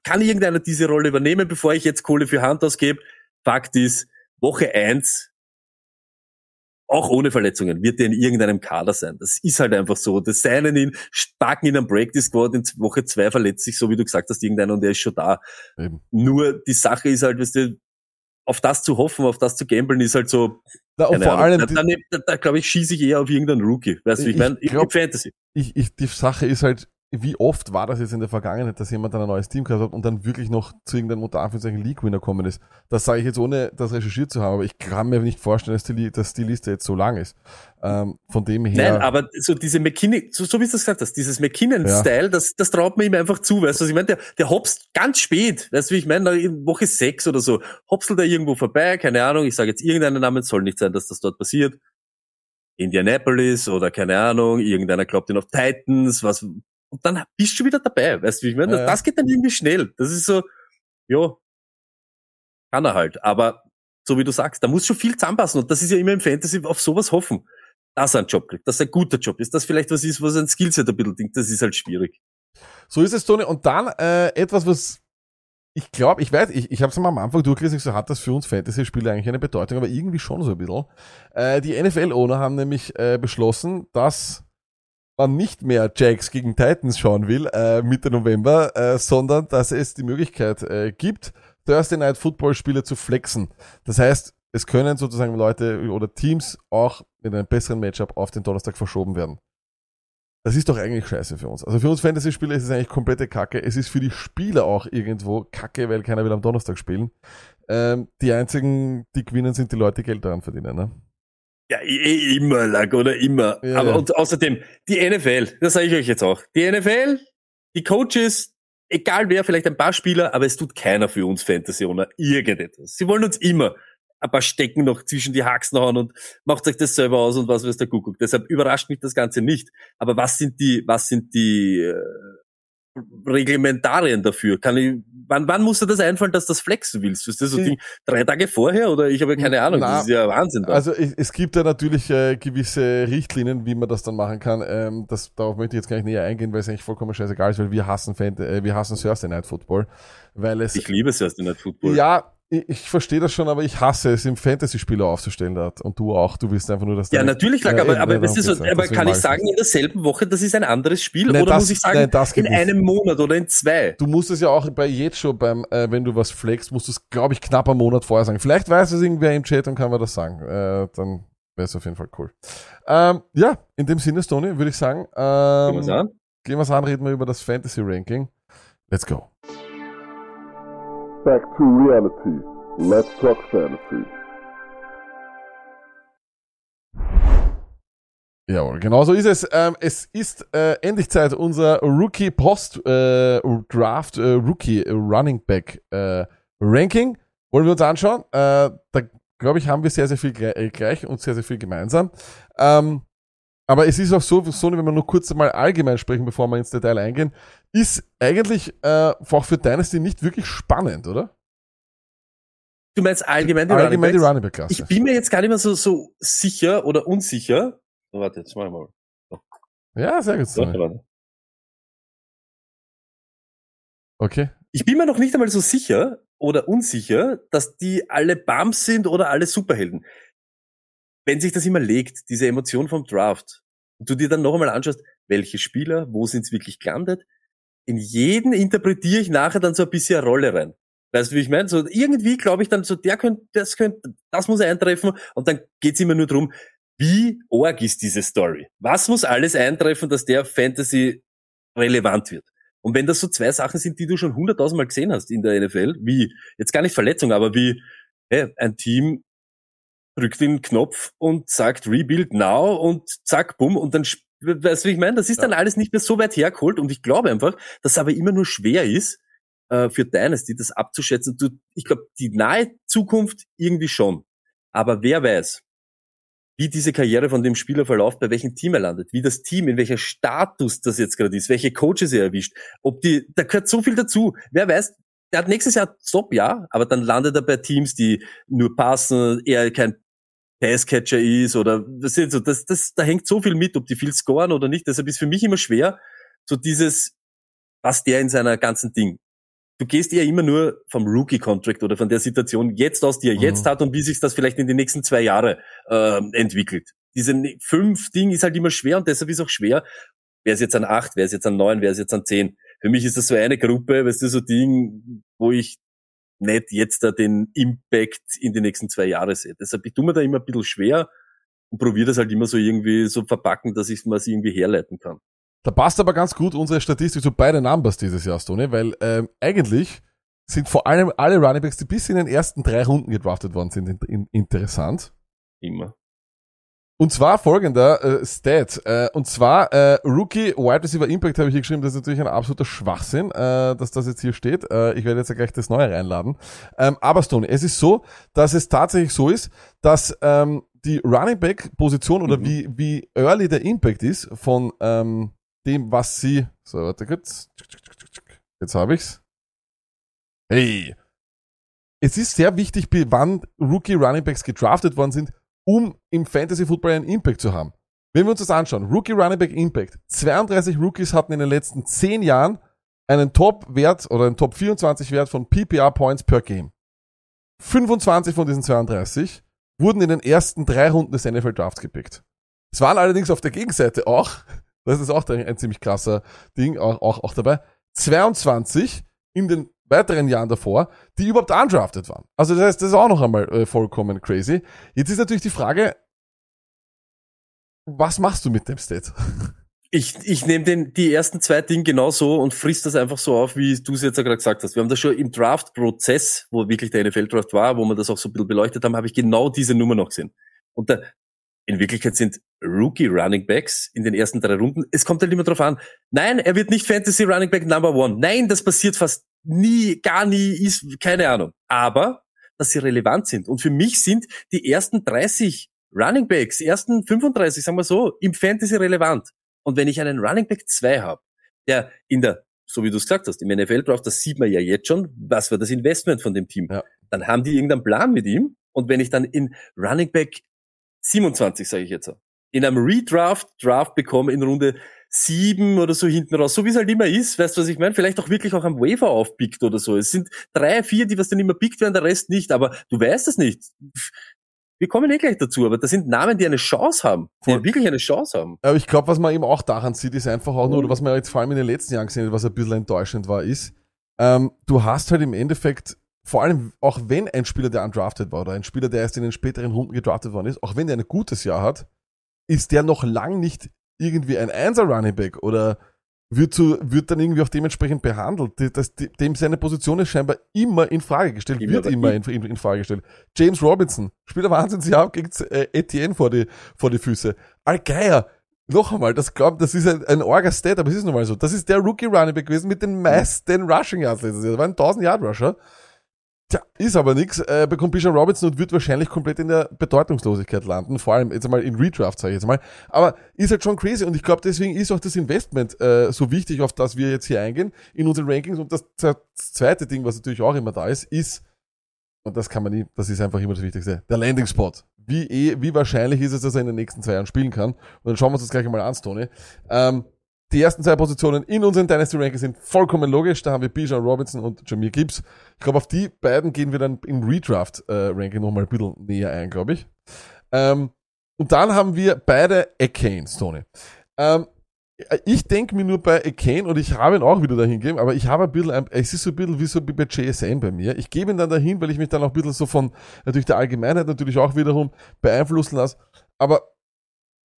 kann irgendeiner diese Rolle übernehmen, bevor ich jetzt Kohle für Hand ausgebe. Fakt ist, Woche eins auch ohne Verletzungen, wird er in irgendeinem Kader sein. Das ist halt einfach so. Das seinen ihn, packen ihn am Practice Squad, in Woche zwei verletzt sich, so wie du gesagt hast, irgendeiner und der ist schon da. Eben. Nur die Sache ist halt, weißt du, auf das zu hoffen, auf das zu gambeln, ist halt so, Da, und vor Ahnung. allem, da, da, da, da glaube ich, schieße ich eher auf irgendeinen Rookie. Weißt du, ich Ich meine? Ich Fantasy. ich, ich, die Sache ist halt, wie oft war das jetzt in der Vergangenheit, dass jemand dann ein neues Team gehabt hat und dann wirklich noch zu irgendeinem unter Anführungszeichen League-Winner kommen ist. Das sage ich jetzt ohne das recherchiert zu haben, aber ich kann mir nicht vorstellen, dass die, dass die Liste jetzt so lang ist. Ähm, von dem her. Nein, aber so diese McKinnon, so, so wie du das gesagt hast, dieses McKinnon-Style, das, das traut man ihm einfach zu, weißt du, was ich meine, der, der hopst ganz spät, weißt du, wie ich meine, in Woche sechs oder so, hopselt er irgendwo vorbei, keine Ahnung, ich sage jetzt irgendeinen Namen, soll nicht sein, dass das dort passiert. Indianapolis oder keine Ahnung, irgendeiner glaubt ihn auf Titans, was und dann bist du wieder dabei, weißt du, wie ich meine? Ja. Das geht dann irgendwie schnell. Das ist so, ja, kann er halt. Aber so wie du sagst, da muss schon viel zusammenpassen. Und das ist ja immer im Fantasy auf sowas hoffen, dass er einen Job kriegt, dass er ein guter Job ist, dass vielleicht was ist, was ein Skillset ein bisschen denkt, das ist halt schwierig. So ist es, Toni. Und dann äh, etwas, was ich glaube, ich weiß, ich, ich habe es mal am Anfang durchgelesen, so hat das für uns Fantasy-Spieler eigentlich eine Bedeutung, aber irgendwie schon so ein bisschen. Äh, die NFL-Owner haben nämlich äh, beschlossen, dass man nicht mehr Jags gegen Titans schauen will äh, Mitte November, äh, sondern dass es die Möglichkeit äh, gibt, Thursday Night Football-Spiele zu flexen. Das heißt, es können sozusagen Leute oder Teams auch mit einem besseren Matchup auf den Donnerstag verschoben werden. Das ist doch eigentlich scheiße für uns. Also für uns Fantasy-Spieler ist es eigentlich komplette Kacke. Es ist für die Spieler auch irgendwo Kacke, weil keiner will am Donnerstag spielen. Ähm, die einzigen, die gewinnen, sind die Leute, die Geld daran verdienen. Ne? Ja, eh immer, Lack, oder immer. Ja, Aber ja. und außerdem, die NFL, das sage ich euch jetzt auch. Die NFL, die Coaches, egal wer, vielleicht ein paar Spieler, aber es tut keiner für uns Fantasy-Owner irgendetwas. Sie wollen uns immer ein paar Stecken noch zwischen die Haxen hauen und macht euch das selber aus und was weiß der Kuckuck. Deshalb überrascht mich das Ganze nicht. Aber was sind die, was sind die äh, Reglementarien dafür? Kann ich, wann, wann muss dir das einfallen, dass du das flexen willst? Ist das so. Ding, drei Tage vorher oder ich habe ja keine Ahnung. Na, das ist ja Wahnsinn. da. Also es gibt ja natürlich äh, gewisse Richtlinien, wie man das dann machen kann. Ähm, das, darauf möchte ich jetzt gar nicht näher eingehen, weil es eigentlich vollkommen scheißegal ist, weil wir hassen Fan, äh, wir hassen Thursday Night Football, weil es ich liebe in der Football. ja ich, verstehe das schon, aber ich hasse es, im Fantasy-Spieler aufzustellen dort. Und du auch. Du willst einfach nur, dass Ja, natürlich, Ja, aber, aber, ist so, aber kann ich sagen, in derselben Woche, das ist ein anderes Spiel? Nein, oder das- muss ich sagen, nein, in nicht. einem Monat oder in zwei? Du musst es ja auch bei jetzt schon beim, äh, wenn du was flexst, musst du es, glaube ich, knapp einen Monat vorher sagen. Vielleicht weiß es irgendwer im Chat und kann mir das sagen. Äh, dann wäre es auf jeden Fall cool. Ähm, ja, in dem Sinne, Stoney, würde ich sagen, Gehen wir's ähm, an? gehen wir an, reden wir über das Fantasy Ranking. Let's go. Back to reality. Let's talk fantasy. Jawohl, genau so ist es. Ähm, es ist äh, endlich Zeit, unser Rookie Post äh, Draft äh, Rookie Running Back äh, Ranking. Wollen wir uns anschauen? Äh, da glaube ich, haben wir sehr, sehr viel gle- äh, gleich und sehr, sehr viel gemeinsam. Ähm, aber es ist auch so, so, wenn wir nur kurz mal allgemein sprechen, bevor wir ins Detail eingehen, ist eigentlich äh, auch für Dynasty nicht wirklich spannend, oder? Du meinst allgemein die Allgemein die Running Running Back. Ich bin mir jetzt gar nicht mehr so, so sicher oder unsicher. Oh, warte, jetzt mach ich mal. Ja, sehr gut. So. Okay. Ich bin mir noch nicht einmal so sicher oder unsicher, dass die alle Bums sind oder alle Superhelden. Wenn sich das immer legt, diese Emotion vom Draft, und du dir dann noch einmal anschaust, welche Spieler, wo sind sie wirklich gelandet, in jeden interpretiere ich nachher dann so ein bisschen eine Rolle rein. Weißt du, wie ich meine? So irgendwie glaube ich dann so, der könnte, das könnte, das muss eintreffen und dann geht's immer nur drum, wie org ist diese Story? Was muss alles eintreffen, dass der Fantasy relevant wird? Und wenn das so zwei Sachen sind, die du schon hunderttausendmal gesehen hast in der NFL, wie, jetzt gar nicht Verletzung, aber wie, hey, ein Team drückt den Knopf und sagt Rebuild now und zack, bumm, und dann, weißt du, wie ich meine? Das ist dann alles nicht mehr so weit hergeholt und ich glaube einfach, dass es aber immer nur schwer ist, äh, für Dynasty das abzuschätzen. Du, ich glaube, die nahe Zukunft irgendwie schon. Aber wer weiß, wie diese Karriere von dem Spieler verläuft, bei welchem Team er landet, wie das Team, in welcher Status das jetzt gerade ist, welche Coaches er erwischt, ob die, da gehört so viel dazu. Wer weiß, der hat nächstes Jahr Stop, ja, aber dann landet er bei Teams, die nur passen, er kein Passcatcher ist oder das sind so, das, das, da hängt so viel mit, ob die viel scoren oder nicht. Deshalb ist für mich immer schwer, so dieses, was der in seiner ganzen Ding. Du gehst eher immer nur vom Rookie-Contract oder von der Situation jetzt aus, die er Mhm. jetzt hat und wie sich das vielleicht in den nächsten zwei Jahre ähm, entwickelt. Diese ne- fünf Ding ist halt immer schwer und deshalb ist auch schwer, wer ist jetzt an acht, wer ist jetzt an neun, wer ist jetzt an zehn. Für mich ist das so eine Gruppe, weißt du, so Ding, wo ich nicht jetzt da den Impact in die nächsten zwei Jahre sehe. Deshalb ich tue mir da immer ein bisschen schwer und probiere das halt immer so irgendwie so verpacken, dass ich es irgendwie herleiten kann. Da passt aber ganz gut unsere Statistik zu beide Numbers dieses Jahr, Stone, weil ähm, eigentlich sind vor allem alle Runningbacks, die bis in den ersten drei Runden gedraftet worden sind, in, in, interessant. Immer. Und zwar folgender äh, Stat. Äh, und zwar äh, Rookie Wide Receiver Impact habe ich hier geschrieben. Das ist natürlich ein absoluter Schwachsinn, äh, dass das jetzt hier steht. Äh, ich werde jetzt ja gleich das Neue reinladen. Ähm, aber Stone, es ist so, dass es tatsächlich so ist, dass ähm, die Running Back Position oder Mhm. wie, wie early der Impact ist von ähm, dem, was sie. So, warte kurz. Jetzt habe ich's. Hey. Es ist sehr wichtig, wann Rookie Running Backs gedraftet worden sind, um im Fantasy Football einen Impact zu haben. Wenn wir uns das anschauen, Rookie Running Back Impact. 32 Rookies hatten in den letzten 10 Jahren einen Top-Wert oder einen Top 24 Wert von PPR Points per Game. 25 von diesen 32 wurden in den ersten drei Runden des NFL Drafts gepickt. Es waren allerdings auf der Gegenseite auch, das ist auch ein ziemlich krasser Ding, auch, auch, auch dabei, 22 in den weiteren Jahren davor, die überhaupt undrafted waren. Also das heißt, das ist auch noch einmal äh, vollkommen crazy. Jetzt ist natürlich die Frage, was machst du mit dem Stat? Ich, ich nehme den, die ersten zwei Dinge genauso und frisst das einfach so auf, wie du es jetzt ja gerade gesagt hast. Wir haben das schon im Draft-Prozess, wo wirklich der NFL-Draft war, wo wir das auch so ein bisschen beleuchtet haben, habe ich genau diese Nummer noch gesehen. Und da, in Wirklichkeit sind Rookie Running Backs in den ersten drei Runden. Es kommt halt immer drauf an. Nein, er wird nicht Fantasy Running Back Number One. Nein, das passiert fast nie, gar nie, ist keine Ahnung. Aber, dass sie relevant sind. Und für mich sind die ersten 30 Running Backs, die ersten 35, sagen wir so, im Fantasy relevant. Und wenn ich einen Running Back 2 habe, der in der, so wie du es gesagt hast, im NFL Draft, das sieht man ja jetzt schon, was war das Investment von dem Team. Ja. Dann haben die irgendeinen Plan mit ihm. Und wenn ich dann in Running Back 27, sage ich jetzt, so, in einem Redraft Draft bekomme in Runde sieben oder so hinten raus, so wie es halt immer ist, weißt du, was ich meine? Vielleicht auch wirklich auch am Wafer aufpickt oder so. Es sind drei, vier, die was dann immer pickt werden, der Rest nicht, aber du weißt es nicht. Wir kommen eh gleich dazu, aber das sind Namen, die eine Chance haben, die Voll. wirklich eine Chance haben. Aber ich glaube, was man eben auch daran sieht, ist einfach auch nur, oder was man jetzt vor allem in den letzten Jahren gesehen hat, was ein bisschen enttäuschend war, ist, ähm, du hast halt im Endeffekt, vor allem auch wenn ein Spieler, der undrafted war, oder ein Spieler, der erst in den späteren Runden gedraftet worden ist, auch wenn der ein gutes Jahr hat, ist der noch lang nicht irgendwie ein Einser Running Back oder wird, zu, wird dann irgendwie auch dementsprechend behandelt. Das, dem seine Position ist scheinbar immer in Frage gestellt, Immer, wird immer in, in, in Frage gestellt. James Robinson spielt ein Wahnsinnsjahr gegen äh, Etienne vor die, vor die Füße. Allgeier, noch einmal, das glaubt, das ist ein, ein orga Stat, aber es ist nun mal so. Das ist der Rookie Running Back gewesen mit den meisten Rushing Yards letztes Jahr. Das war ein 1000 Yard Rusher. Tja, ist aber nix, äh, bekommt Bijan Robinson und wird wahrscheinlich komplett in der Bedeutungslosigkeit landen, vor allem jetzt einmal in Redraft, sage ich jetzt mal. Aber ist halt schon crazy und ich glaube, deswegen ist auch das Investment äh, so wichtig, auf das wir jetzt hier eingehen in unseren Rankings. Und das, das zweite Ding, was natürlich auch immer da ist, ist, und das kann man nie, das ist einfach immer das Wichtigste, der Landing Spot. Wie, eh, wie wahrscheinlich ist es, dass er in den nächsten zwei Jahren spielen kann? Und dann schauen wir uns das gleich einmal an, Tony. Ähm, die ersten zwei Positionen in unseren Dynasty Rankings sind vollkommen logisch. Da haben wir Bijan Robinson und Jameer Gibbs. Ich glaube, auf die beiden gehen wir dann im Redraft äh, Ranking nochmal ein bisschen näher ein, glaube ich. Ähm, und dann haben wir beide Akanes, Tony. Ähm, ich denke mir nur bei Akane und ich habe ihn auch wieder dahin gegeben, aber ich habe ein bisschen, es ist so ein bisschen wie so wie bei JSN bei mir. Ich gebe ihn dann dahin, weil ich mich dann auch ein bisschen so von natürlich der Allgemeinheit natürlich auch wiederum beeinflussen lasse. Aber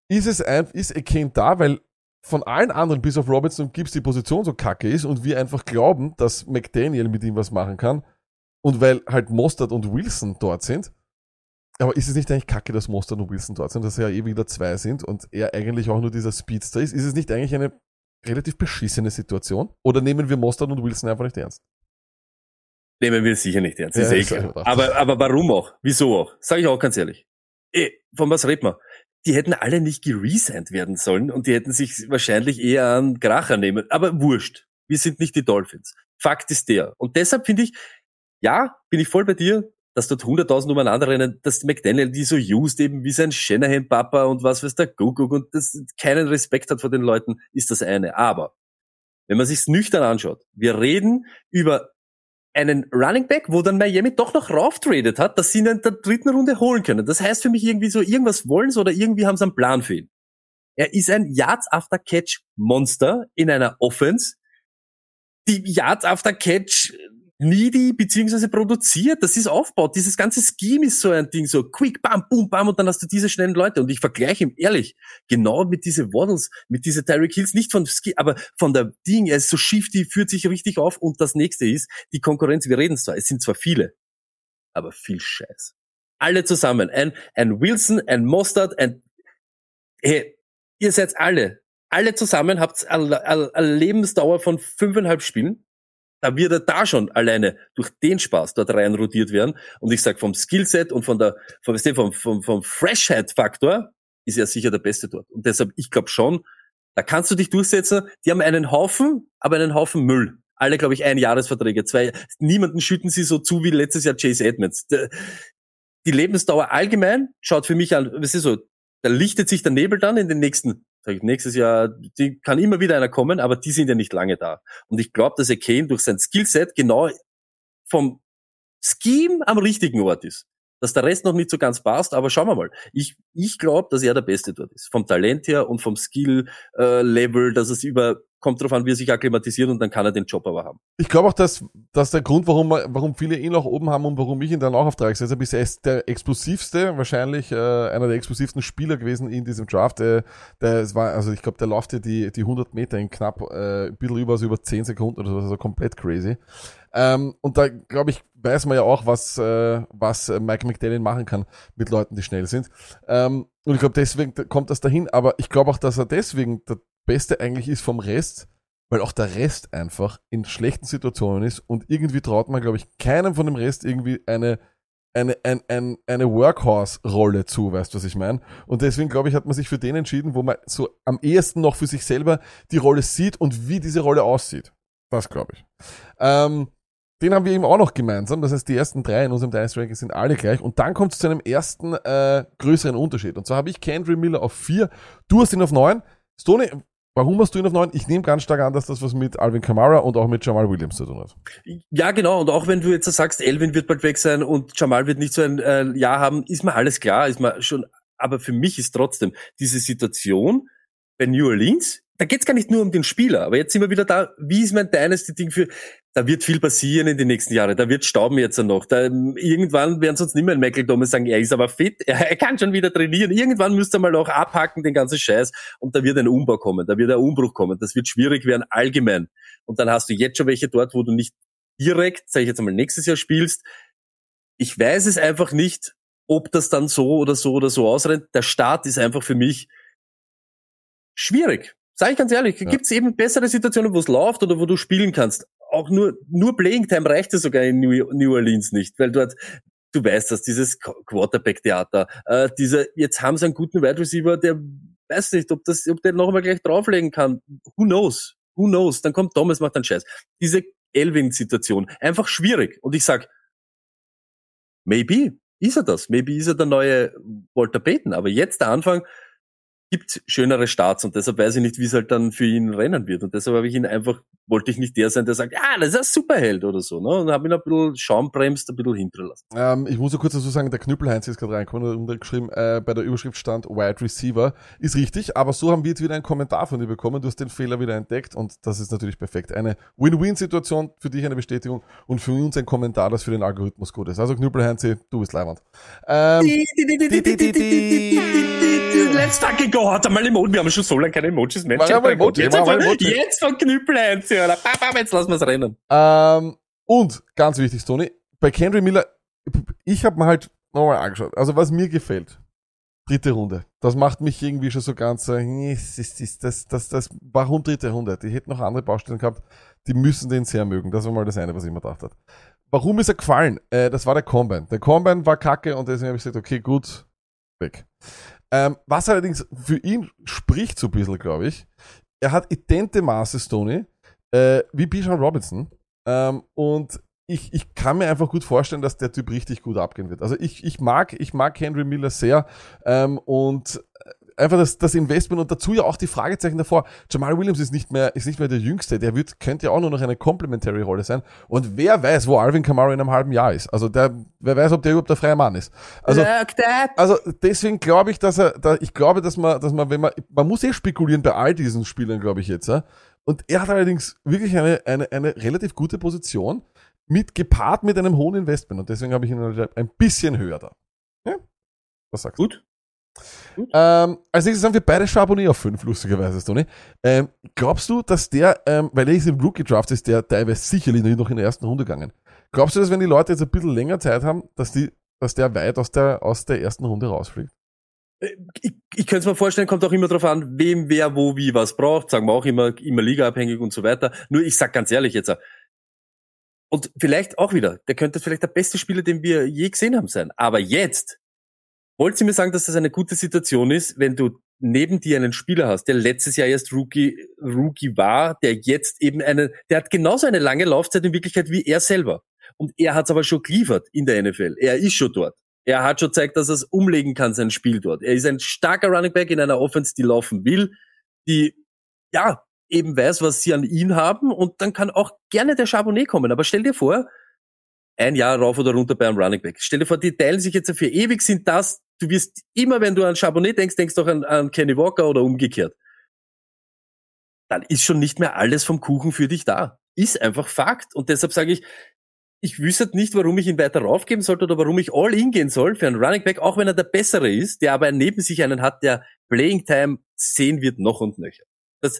ist es ein, ist Akane da, weil von allen anderen, bis auf Robinson und Gibbs, die Position so kacke ist und wir einfach glauben, dass McDaniel mit ihm was machen kann und weil halt Mostert und Wilson dort sind. Aber ist es nicht eigentlich kacke, dass Mostert und Wilson dort sind, dass er ja eh wieder zwei sind und er eigentlich auch nur dieser Speedster ist? Ist es nicht eigentlich eine relativ beschissene Situation? Oder nehmen wir Mostert und Wilson einfach nicht ernst? Nehmen wir sicher nicht ernst, Ja, ist eh hab ich klar. Aber, aber warum auch? Wieso auch? Sag ich auch ganz ehrlich. Eh, von was redet man? Die hätten alle nicht geresigned werden sollen und die hätten sich wahrscheinlich eher an Kracher nehmen. Aber wurscht. Wir sind nicht die Dolphins. Fakt ist der. Und deshalb finde ich, ja, bin ich voll bei dir, dass dort 100.000 umeinander rennen, dass McDaniel die so used eben wie sein Shanahan-Papa und was weiß der Kuckuck und das keinen Respekt hat vor den Leuten, ist das eine. Aber wenn man sich's nüchtern anschaut, wir reden über einen Running Back, wo dann Miami doch noch rauftradet hat, dass sie ihn in der dritten Runde holen können. Das heißt für mich irgendwie so, irgendwas wollen sie oder irgendwie haben sie einen Plan für ihn. Er ist ein Yards after Catch Monster in einer Offense, die Yards after Catch needy beziehungsweise produziert. Das ist aufgebaut. Dieses ganze Scheme ist so ein Ding, so quick, bam, boom, bam und dann hast du diese schnellen Leute. Und ich vergleiche ihm ehrlich, genau mit diese Waddles, mit diese Tyreek Hills, nicht von Ski, aber von der Ding, er ist so shifty, führt sich richtig auf und das nächste ist, die Konkurrenz, wir reden zwar, es sind zwar viele, aber viel Scheiß. Alle zusammen. Ein, ein Wilson, ein Mostard, ein, hey, ihr seid alle, alle zusammen habt eine Lebensdauer von fünfeinhalb Spielen. Da wird er da schon alleine durch den Spaß dort rein rotiert werden. Und ich sag vom Skillset und von der, vom, vom, vom, vom Freshhead-Faktor ist er sicher der Beste dort. Und deshalb, ich glaube schon, Da kannst du dich durchsetzen. Die haben einen Haufen, aber einen Haufen Müll. Alle, glaube ich, ein Jahresverträge. Zwei, niemanden schütten sie so zu wie letztes Jahr Chase Edmonds. Die Lebensdauer allgemein schaut für mich an, was ist so, da lichtet sich der Nebel dann in den nächsten, nächstes Jahr, die kann immer wieder einer kommen, aber die sind ja nicht lange da. Und ich glaube, dass er Kane durch sein Skillset genau vom Scheme am richtigen Ort ist. Dass der Rest noch nicht so ganz passt, aber schauen wir mal. Ich, ich glaube, dass er der Beste dort ist. Vom Talent her und vom Skill-Level, dass es über, kommt drauf an, wie er sich akklimatisiert und dann kann er den Job aber haben. Ich glaube auch, dass, dass der Grund, warum, warum viele ihn auch oben haben und warum ich ihn dann auch auf drei gesetzt habe, ist, er ist der explosivste, wahrscheinlich äh, einer der explosivsten Spieler gewesen in diesem Draft. Der, der es war, also ich glaube, der läuft ja die, die 100 Meter in knapp äh, ein bisschen über, also über 10 Sekunden oder so, also komplett crazy. Ähm, und da, glaube ich, weiß man ja auch, was, äh, was äh, Mike McDaniel machen kann mit Leuten, die schnell sind. Ähm, und ich glaube, deswegen kommt das dahin. Aber ich glaube auch, dass er deswegen Beste eigentlich ist vom Rest, weil auch der Rest einfach in schlechten Situationen ist und irgendwie traut man, glaube ich, keinem von dem Rest irgendwie eine eine, ein, ein, eine Workhorse-Rolle zu, weißt du, was ich meine? Und deswegen, glaube ich, hat man sich für den entschieden, wo man so am ehesten noch für sich selber die Rolle sieht und wie diese Rolle aussieht. Das glaube ich. Ähm, den haben wir eben auch noch gemeinsam. Das heißt, die ersten drei in unserem Dynasty Ranking sind alle gleich. Und dann kommt es zu einem ersten äh, größeren Unterschied. Und zwar habe ich Kendry Miller auf vier, du hast ihn auf neun. Stoney, warum hast du ihn auf neun? Ich nehme ganz stark an, dass das was mit Alvin Kamara und auch mit Jamal Williams zu tun hat. Ja, genau. Und auch wenn du jetzt sagst, Elvin wird bald weg sein und Jamal wird nicht so ein äh, Jahr haben, ist mir alles klar, ist mir schon. Aber für mich ist trotzdem diese Situation bei New Orleans, da geht's gar nicht nur um den Spieler, aber jetzt sind wir wieder da, wie ist mein Dynasty-Ding für, da wird viel passieren in den nächsten Jahren, da wird Stauben jetzt noch, da, irgendwann werden uns nicht mehr Michael Thomas sagen, er ist aber fit, er, kann schon wieder trainieren, irgendwann müsste er mal auch abhacken, den ganzen Scheiß, und da wird ein Umbau kommen, da wird ein Umbruch kommen, das wird schwierig werden allgemein. Und dann hast du jetzt schon welche dort, wo du nicht direkt, sag ich jetzt einmal, nächstes Jahr spielst. Ich weiß es einfach nicht, ob das dann so oder so oder so ausrennt. Der Start ist einfach für mich schwierig. Sag ich ganz ehrlich, Ja. gibt es eben bessere Situationen, wo es läuft oder wo du spielen kannst. Auch nur, nur Playing Time reicht es sogar in New, New Orleans nicht, weil dort, du weißt das, dieses Qu- Quarterback-Theater, äh, diese, jetzt haben sie einen guten Wide Receiver, der weiß nicht, ob das, ob der noch einmal gleich drauflegen kann. Who knows? Who knows? Dann kommt Thomas, macht dann Scheiß. Diese Elvin-Situation, einfach schwierig. Und ich sag, maybe ist er das. Maybe ist er der neue Walter Payton. Aber jetzt der Anfang gibt schönere Starts und deshalb weiß ich nicht, wie es halt dann für ihn rennen wird. Und deshalb habe ich ihn einfach, wollte ich nicht der sein, der sagt, ah, das ist ein Superheld oder so. Ne? Und habe ihn ein bisschen schaumbremst, ein bisschen hinter lassen. Ähm, ich muss nur kurz dazu sagen, der Knüppelheinz ist gerade reingekommen und hat geschrieben, äh, bei der Überschrift stand Wide Receiver. Ist richtig, aber so haben wir jetzt wieder einen Kommentar von dir bekommen. Du hast den Fehler wieder entdeckt und das ist natürlich perfekt. Eine Win-Win-Situation, für dich eine Bestätigung und für uns ein Kommentar, das für den Algorithmus gut ist. Also Knüppelheinz, du bist leibend. Ähm, Let's fucking go. Hat einmal Emoji. Wir haben schon so lange keine Emojis mehr. Mach mal Emoji, jetzt, mach mal von, Emoji. jetzt von Knüppel eins, ja. Jetzt lassen wir es rennen. Ähm, und ganz wichtig, Tony, bei Kendry Miller, ich habe mir halt nochmal angeschaut. Also was mir gefällt, dritte Runde. Das macht mich irgendwie schon so ganz ist, ist, das, das, das, warum dritte Runde? Die hätten noch andere Baustellen gehabt, die müssen den sehr mögen. Das war mal das eine, was ich mir gedacht habe. Warum ist er gefallen? Äh, das war der Combine. Der Combine war kacke und deswegen habe ich gesagt, okay, gut, weg. Ähm, was allerdings für ihn spricht so ein bisschen, glaube ich, er hat idente Maße, Stoney, äh, wie Bijan Robinson. Ähm, und ich, ich kann mir einfach gut vorstellen, dass der Typ richtig gut abgehen wird. Also ich, ich mag, ich mag Henry Miller sehr. Ähm, und einfach das, das Investment und dazu ja auch die Fragezeichen davor. Jamal Williams ist nicht mehr, ist nicht mehr der Jüngste. Der wird, könnte ja auch nur noch eine Complementary Rolle sein. Und wer weiß, wo Alvin Kamara in einem halben Jahr ist. Also der, wer weiß, ob der überhaupt der freie Mann ist. Also, also deswegen glaube ich, dass er, da, ich glaube, dass man, dass man, wenn man, man muss eh spekulieren bei all diesen Spielern, glaube ich jetzt. Ja? Und er hat allerdings wirklich eine, eine, eine relativ gute Position mit gepaart mit einem hohen Investment. Und deswegen habe ich ihn ein bisschen höher da. Ja? Was sagst du? Gut. Ähm, als nächstes haben wir beide Charbonnet auf 5, lustigerweise, Tony. Ähm, glaubst du, dass der, ähm, weil er ist im Rookie-Draft, ist der teilweise sicherlich noch in der ersten Runde gegangen. Glaubst du, dass wenn die Leute jetzt ein bisschen länger Zeit haben, dass die, dass der weit aus der, aus der ersten Runde rausfliegt? ich, ich könnte es mir vorstellen, kommt auch immer darauf an, wem, wer, wo, wie, was braucht. Sagen wir auch immer, immer ligaabhängig und so weiter. Nur ich sag ganz ehrlich jetzt, und vielleicht auch wieder, der könnte vielleicht der beste Spieler, den wir je gesehen haben sein. Aber jetzt, wollt ihr mir sagen, dass das eine gute Situation ist, wenn du neben dir einen Spieler hast, der letztes Jahr erst Rookie, Rookie war, der jetzt eben eine, der hat genauso eine lange Laufzeit in Wirklichkeit wie er selber. Und er hat es aber schon geliefert in der NFL. Er ist schon dort. Er hat schon gezeigt, dass er es umlegen kann, sein Spiel dort. Er ist ein starker Running Back in einer Offense, die laufen will, die, ja, eben weiß, was sie an ihn haben und dann kann auch gerne der Charbonnet kommen. Aber stell dir vor, ein Jahr rauf oder runter bei einem Running Back. Stell dir vor, die teilen sich jetzt für ewig, sind das, du wirst immer, wenn du an Charbonnet denkst, denkst du auch an, an Kenny Walker oder umgekehrt. Dann ist schon nicht mehr alles vom Kuchen für dich da. Ist einfach Fakt. Und deshalb sage ich, ich wüsste nicht, warum ich ihn weiter raufgeben sollte oder warum ich all in gehen soll für einen Running Back, auch wenn er der bessere ist, der aber neben sich einen hat, der Playing Time sehen wird noch und nöcher. Das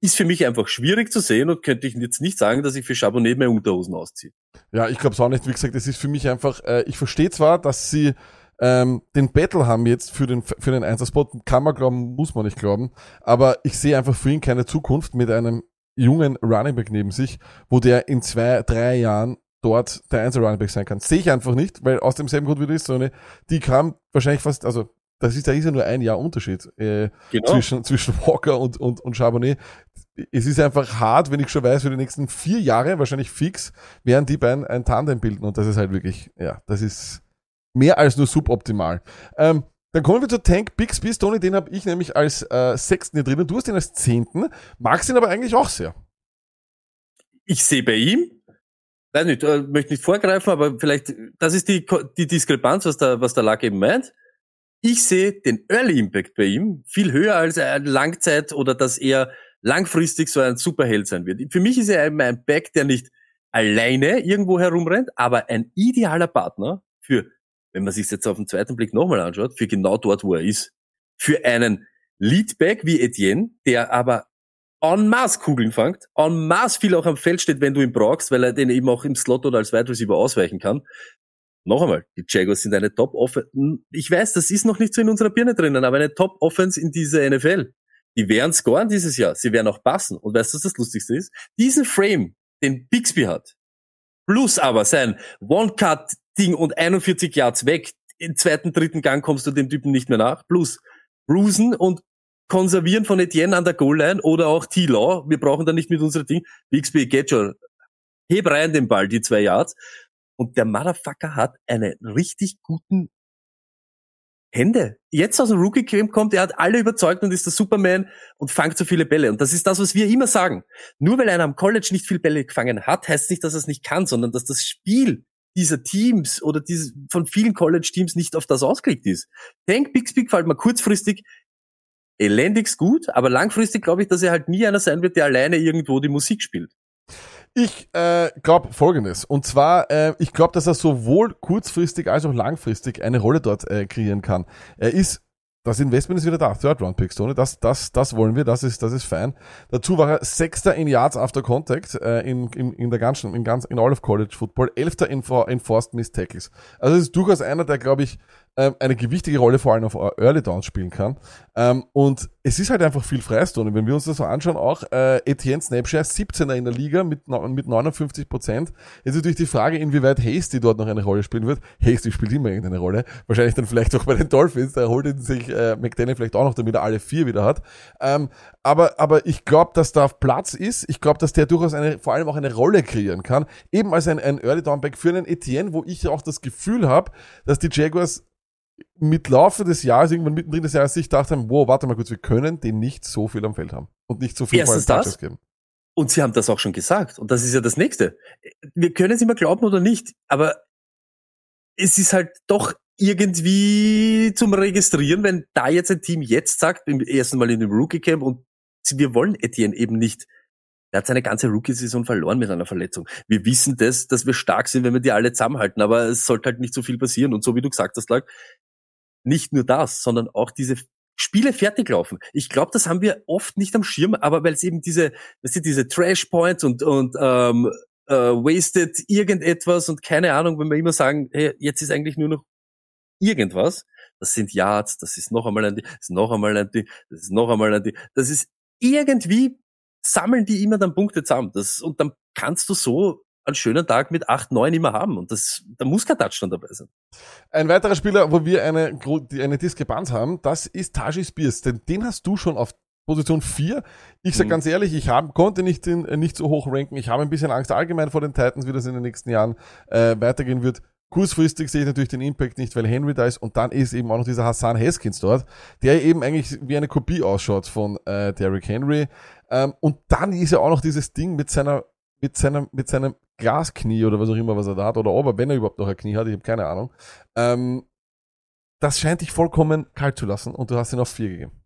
ist für mich einfach schwierig zu sehen und könnte ich jetzt nicht sagen, dass ich für Charbonnet mehr Unterhosen ausziehe. Ja, ich glaube es auch nicht. Wie gesagt, es ist für mich einfach, äh, ich verstehe zwar, dass sie ähm, den Battle haben jetzt für den, für den Einserspot, kann man glauben, muss man nicht glauben, aber ich sehe einfach für ihn keine Zukunft mit einem jungen Running Back neben sich, wo der in zwei, drei Jahren dort der Einzel Running Back sein kann. Sehe ich einfach nicht, weil aus demselben Grund wie du ist, so eine, die kam wahrscheinlich fast, also das ist, da ist ja nur ein Jahr Unterschied äh, Genau. zwischen, zwischen Walker und, und, und Charbonnet. Es ist einfach hart, wenn ich schon weiß, für die nächsten vier Jahre, wahrscheinlich fix, werden die beiden ein Tandem bilden. Und das ist halt wirklich, ja, das ist mehr als nur suboptimal. Ähm, dann kommen wir zu Tank Bixby. Tony, den habe ich nämlich als äh, Sechsten hier drin. Du hast ihn als Zehnten, magst ihn aber eigentlich auch sehr. Ich sehe bei ihm, weiß nicht, äh, möchte nicht vorgreifen, aber vielleicht, das ist die, die Diskrepanz, was der, was der Luck eben meint. Ich sehe den Early Impact bei ihm viel höher als ein Langzeit oder dass er langfristig so ein Superheld sein wird. Für mich ist er eben ein Back, der nicht alleine irgendwo herumrennt, aber ein idealer Partner für, wenn man sich jetzt auf den zweiten Blick nochmal anschaut, für genau dort, wo er ist. Für einen Leadback wie Etienne, der aber en masse Kugeln fangt, en masse viel auch am Feld steht, wenn du ihn brauchst, weil er den eben auch im Slot oder als Wide Receiver ausweichen kann. Noch einmal, die Jaguars sind eine Top-Offense. Ich weiß, das ist noch nicht so in unserer Birne drinnen, aber eine Top-Offense in dieser NFL. Die werden scoren dieses Jahr. Sie werden auch passen. Und weißt du, was das Lustigste ist? Diesen Frame, den Bixby hat, plus aber sein One-Cut-Ding und 41 Yards weg, im zweiten, dritten Gang kommst du dem Typen nicht mehr nach, plus Bruisen und Konservieren von Etienne an der Goal-Line oder auch T-Law. Wir brauchen da nicht mit unserem Ding. Bixby geht schon. Heb rein den Ball, die zwei Yards. Und der Motherfucker hat einen richtig guten Hände. Jetzt aus dem Rookie Camp kommt, er hat alle überzeugt und ist der Superman und fangt so viele Bälle. Und das ist das, was wir immer sagen. Nur weil einer am College nicht viel Bälle gefangen hat, heißt nicht, dass er es nicht kann, sondern dass das Spiel dieser Teams oder dieses, von vielen College-Teams nicht auf das ausgelegt ist. Tank Bixby gefällt mir kurzfristig elendigst gut, aber langfristig glaube ich, dass er halt nie einer sein wird, der alleine irgendwo die Musik spielt. Ich äh, glaube Folgendes. Und zwar, äh, ich glaube, dass er sowohl kurzfristig als auch langfristig eine Rolle dort äh, kreieren kann. Er ist, das Investment ist wieder da, Third Round Picks, Tony. Das, das, das wollen wir, das ist, das ist fein. Dazu war er Sechster in Yards after Contact äh, in, in, in der ganzen, in ganz, in all of College Football, Elfter in, in Forced Missed Tackles. Also es ist durchaus einer, der, glaube ich, ähm, eine gewichtige Rolle vor allem auf Early Downs spielen kann. Ähm, und es ist halt einfach viel Freistunde. Wenn wir uns das so anschauen, auch äh, Etienne Snapshare 17er in der Liga mit, mit 59 Prozent. Jetzt natürlich die Frage, inwieweit Hasty dort noch eine Rolle spielen wird. Hasty spielt immer irgendeine Rolle. Wahrscheinlich dann vielleicht auch bei den Dolphins. Da holt sich äh, McDaniel vielleicht auch noch, damit er alle vier wieder hat. Ähm, aber, aber ich glaube, dass da Platz ist. Ich glaube, dass der durchaus eine, vor allem auch eine Rolle kreieren kann. Eben als ein, ein Early Downback für einen Etienne, wo ich auch das Gefühl habe, dass die Jaguars mit Laufe des Jahres, irgendwann mittendrin des Jahres, sich gedacht haben, wow, warte mal kurz, wir können den nicht so viel am Feld haben. Und nicht so viel Erstens vor allem das. Geben. Und sie haben das auch schon gesagt. Und das ist ja das Nächste. Wir können es immer glauben oder nicht, aber es ist halt doch irgendwie zum Registrieren, wenn da jetzt ein Team jetzt sagt, im ersten Mal in dem Rookie Camp und wir wollen Etienne eben nicht. Er hat seine ganze Rookie-Saison verloren mit einer Verletzung. Wir wissen das, dass wir stark sind, wenn wir die alle zusammenhalten, aber es sollte halt nicht so viel passieren. Und so wie du gesagt hast, Lag, nicht nur das, sondern auch diese Spiele fertig laufen. Ich glaube, das haben wir oft nicht am Schirm, aber weil es eben diese, weißt du, diese Trash Points und, und ähm, äh, wasted irgendetwas und keine Ahnung, wenn wir immer sagen, hey, jetzt ist eigentlich nur noch irgendwas, das sind Yards, das ist noch einmal ein, das ist noch einmal ein, das ist noch einmal ein, das ist irgendwie sammeln die immer dann Punkte zusammen. Das, und dann kannst du so einen schönen Tag mit 8, 9 immer haben. Und das, da muss kein Touchdown dabei sein. Ein weiterer Spieler, wo wir eine, eine Diskrepanz haben, das ist Taji Spears. Denn den hast du schon auf Position 4. Ich sag Mhm. ganz ehrlich, ich hab, konnte nicht, in, äh, nicht so hoch ranken. Ich habe ein bisschen Angst allgemein vor den Titans, wie das in den nächsten Jahren äh, weitergehen wird. Kurzfristig sehe ich natürlich den Impact nicht, weil Henry da ist und dann ist eben auch noch dieser Hassan Haskins dort, der eben eigentlich wie eine Kopie ausschaut von äh, Derrick Henry. Ähm, und dann ist ja auch noch dieses Ding mit seiner, mit seinem, mit seinem Glasknie oder was auch immer, was er da hat, oder ob er, wenn er überhaupt noch ein Knie hat, ich habe keine Ahnung. Ähm, das scheint dich vollkommen kalt zu lassen und du hast ihn auf vier gegeben.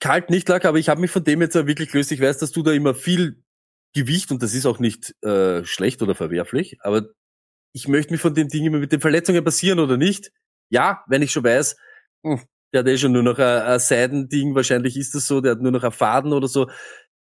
Kalt nicht lag, aber ich habe mich von dem jetzt wirklich gelöst. Ich weiß, dass du da immer viel Gewicht und das ist auch nicht äh, schlecht oder verwerflich, aber ich möchte mich von dem Ding immer mit den Verletzungen passieren oder nicht. Ja, wenn ich schon weiß, hm, der hat eh schon nur noch ein, ein Seidending, wahrscheinlich ist das so, der hat nur noch einen Faden oder so,